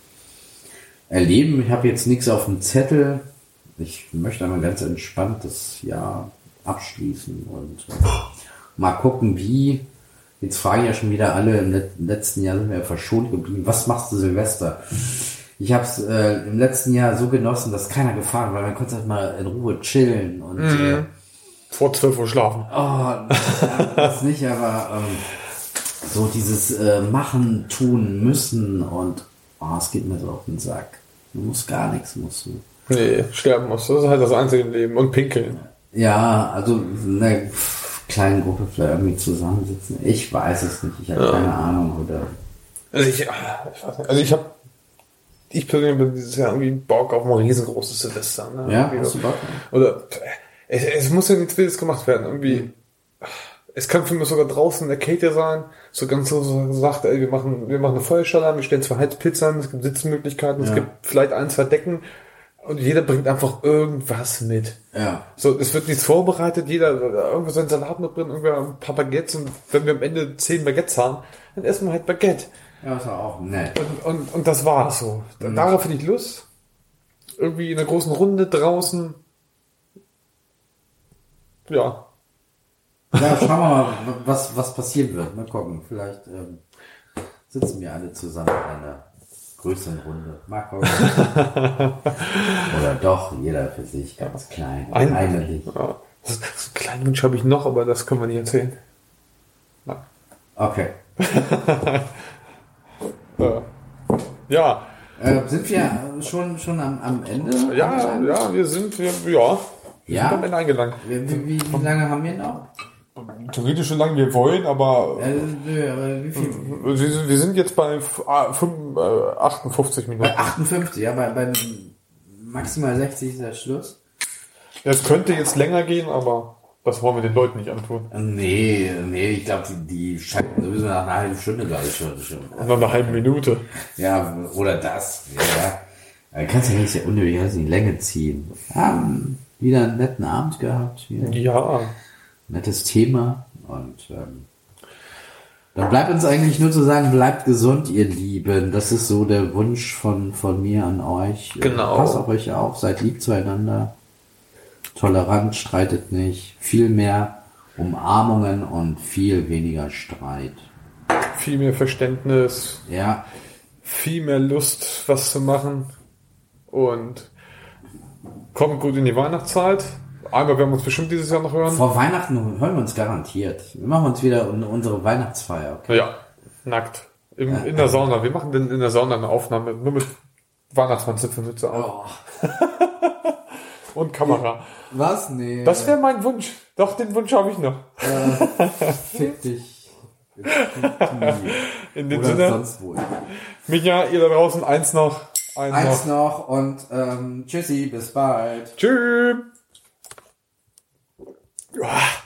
erleben. Ich habe jetzt nichts auf dem Zettel. Ich möchte einmal ganz entspannt das Jahr abschließen und äh, mal gucken, wie. Jetzt fragen ja schon wieder alle, im let- letzten Jahr sind wir ja verschont geblieben. Was machst du Silvester? Ich habe es äh, im letzten Jahr so genossen, dass keiner gefahren war, weil man konnte halt mal in Ruhe chillen und äh, Vor 12 Uhr schlafen. Oh, das nicht, aber ähm, so dieses äh, Machen, tun, müssen und oh, es geht mir so auf den Sack. Du musst gar nichts, musst du. Nee, sterben muss. Das ist halt das Einzige im Leben. Und pinkeln. Ja, also in einer kleinen Gruppe vielleicht irgendwie zusammensitzen. Ich weiß es nicht, ich habe keine Ahnung. Oder Also ich, ich weiß nicht. Also ich habe, ich persönlich bin dieses Jahr irgendwie Bock auf ein riesengroßes Silvester. Ne? ja, Irgendwie hast so. du Bock? Oder es, es muss ja nichts Wildes gemacht werden. Irgendwie. Es kann für mich sogar draußen in der Kälte sein. So ganz so, so gesagt, ey, wir machen, wir machen eine Feuerstelle an, wir stellen zwei Heizpizza an, es gibt Sitzmöglichkeiten, es Ja. gibt vielleicht ein, zwei Decken und jeder bringt einfach irgendwas mit. Ja. So, es wird nichts vorbereitet, jeder irgendwo seinen Salat mitbringen, irgendwer ein paar Baguettes und wenn wir am Ende zehn Baguettes haben, dann essen wir halt Baguette. Ja, ist auch nett. Und, und, und das war's so. Darauf hätte ich Lust. Irgendwie in einer großen Runde draußen. Ja. Ja, schauen wir mal, was, was passieren wird. Mal gucken. Vielleicht ähm, sitzen wir alle zusammen in einer größeren Runde. Mal gucken. Oder doch, jeder für sich, ganz klein. Ein- Heimlich. ja. So einen kleinen Wunsch habe ich noch, aber das können wir nicht erzählen. Na. Okay. Ja. Ja, Äh, sind wir schon, schon am, am Ende? ja, ja, wir sind, wir, ja, wir Ja? sind am Ende eingelangt. Wie, wie, wie, lange haben wir noch? Theoretisch so lange wir wollen, aber Äh, äh, wie viel? wir sind, wir sind jetzt bei f- ah, fünf- äh, 58 Minuten. Bei 58, ja, bei, bei maximal 60 ist der Schluss. Es könnte jetzt länger gehen, aber das wollen wir den Leuten nicht antun. Äh, Nee, nee, ich glaube, die, die schalten sowieso nach einer halben Stunde, glaube ich, schon. schon. Nach einer halben Minute. Ja, oder das. Ja. Äh, Kannst ja nicht sehr unnötig also die Länge ziehen. Haben wieder einen netten Abend gehabt. Hier. Ja, Nettes Thema. Und ähm, dann bleibt uns eigentlich nur zu sagen, bleibt gesund, ihr Lieben. Das ist so der Wunsch von, von mir an euch. Äh, Genau. Passt auf euch auf, seid lieb zueinander. Tolerant, streitet nicht. Viel mehr Umarmungen und viel weniger Streit. viel mehr Verständnis, Ja, viel mehr Lust, was zu machen. Und kommt gut in die Weihnachtszeit. Einmal werden wir uns bestimmt dieses Jahr noch hören. vor Weihnachten hören wir uns garantiert. Wir machen uns wieder un- unsere Weihnachtsfeier. Okay? Ja, nackt. Im, in der Sauna. Wir machen denn in der Sauna eine Aufnahme nur mit Weihnachtsmann-Zipfelmütze auf Oh. und Kamera. Was? Nee. Das wäre mein Wunsch. Doch, den Wunsch habe ich noch. Fick dich. In dem Oder Sinne, sonst wo. Micha, ihr da draußen, eins noch. Eins, Eins noch. noch. und ähm, tschüssi, bis bald. Tschüss. Ah.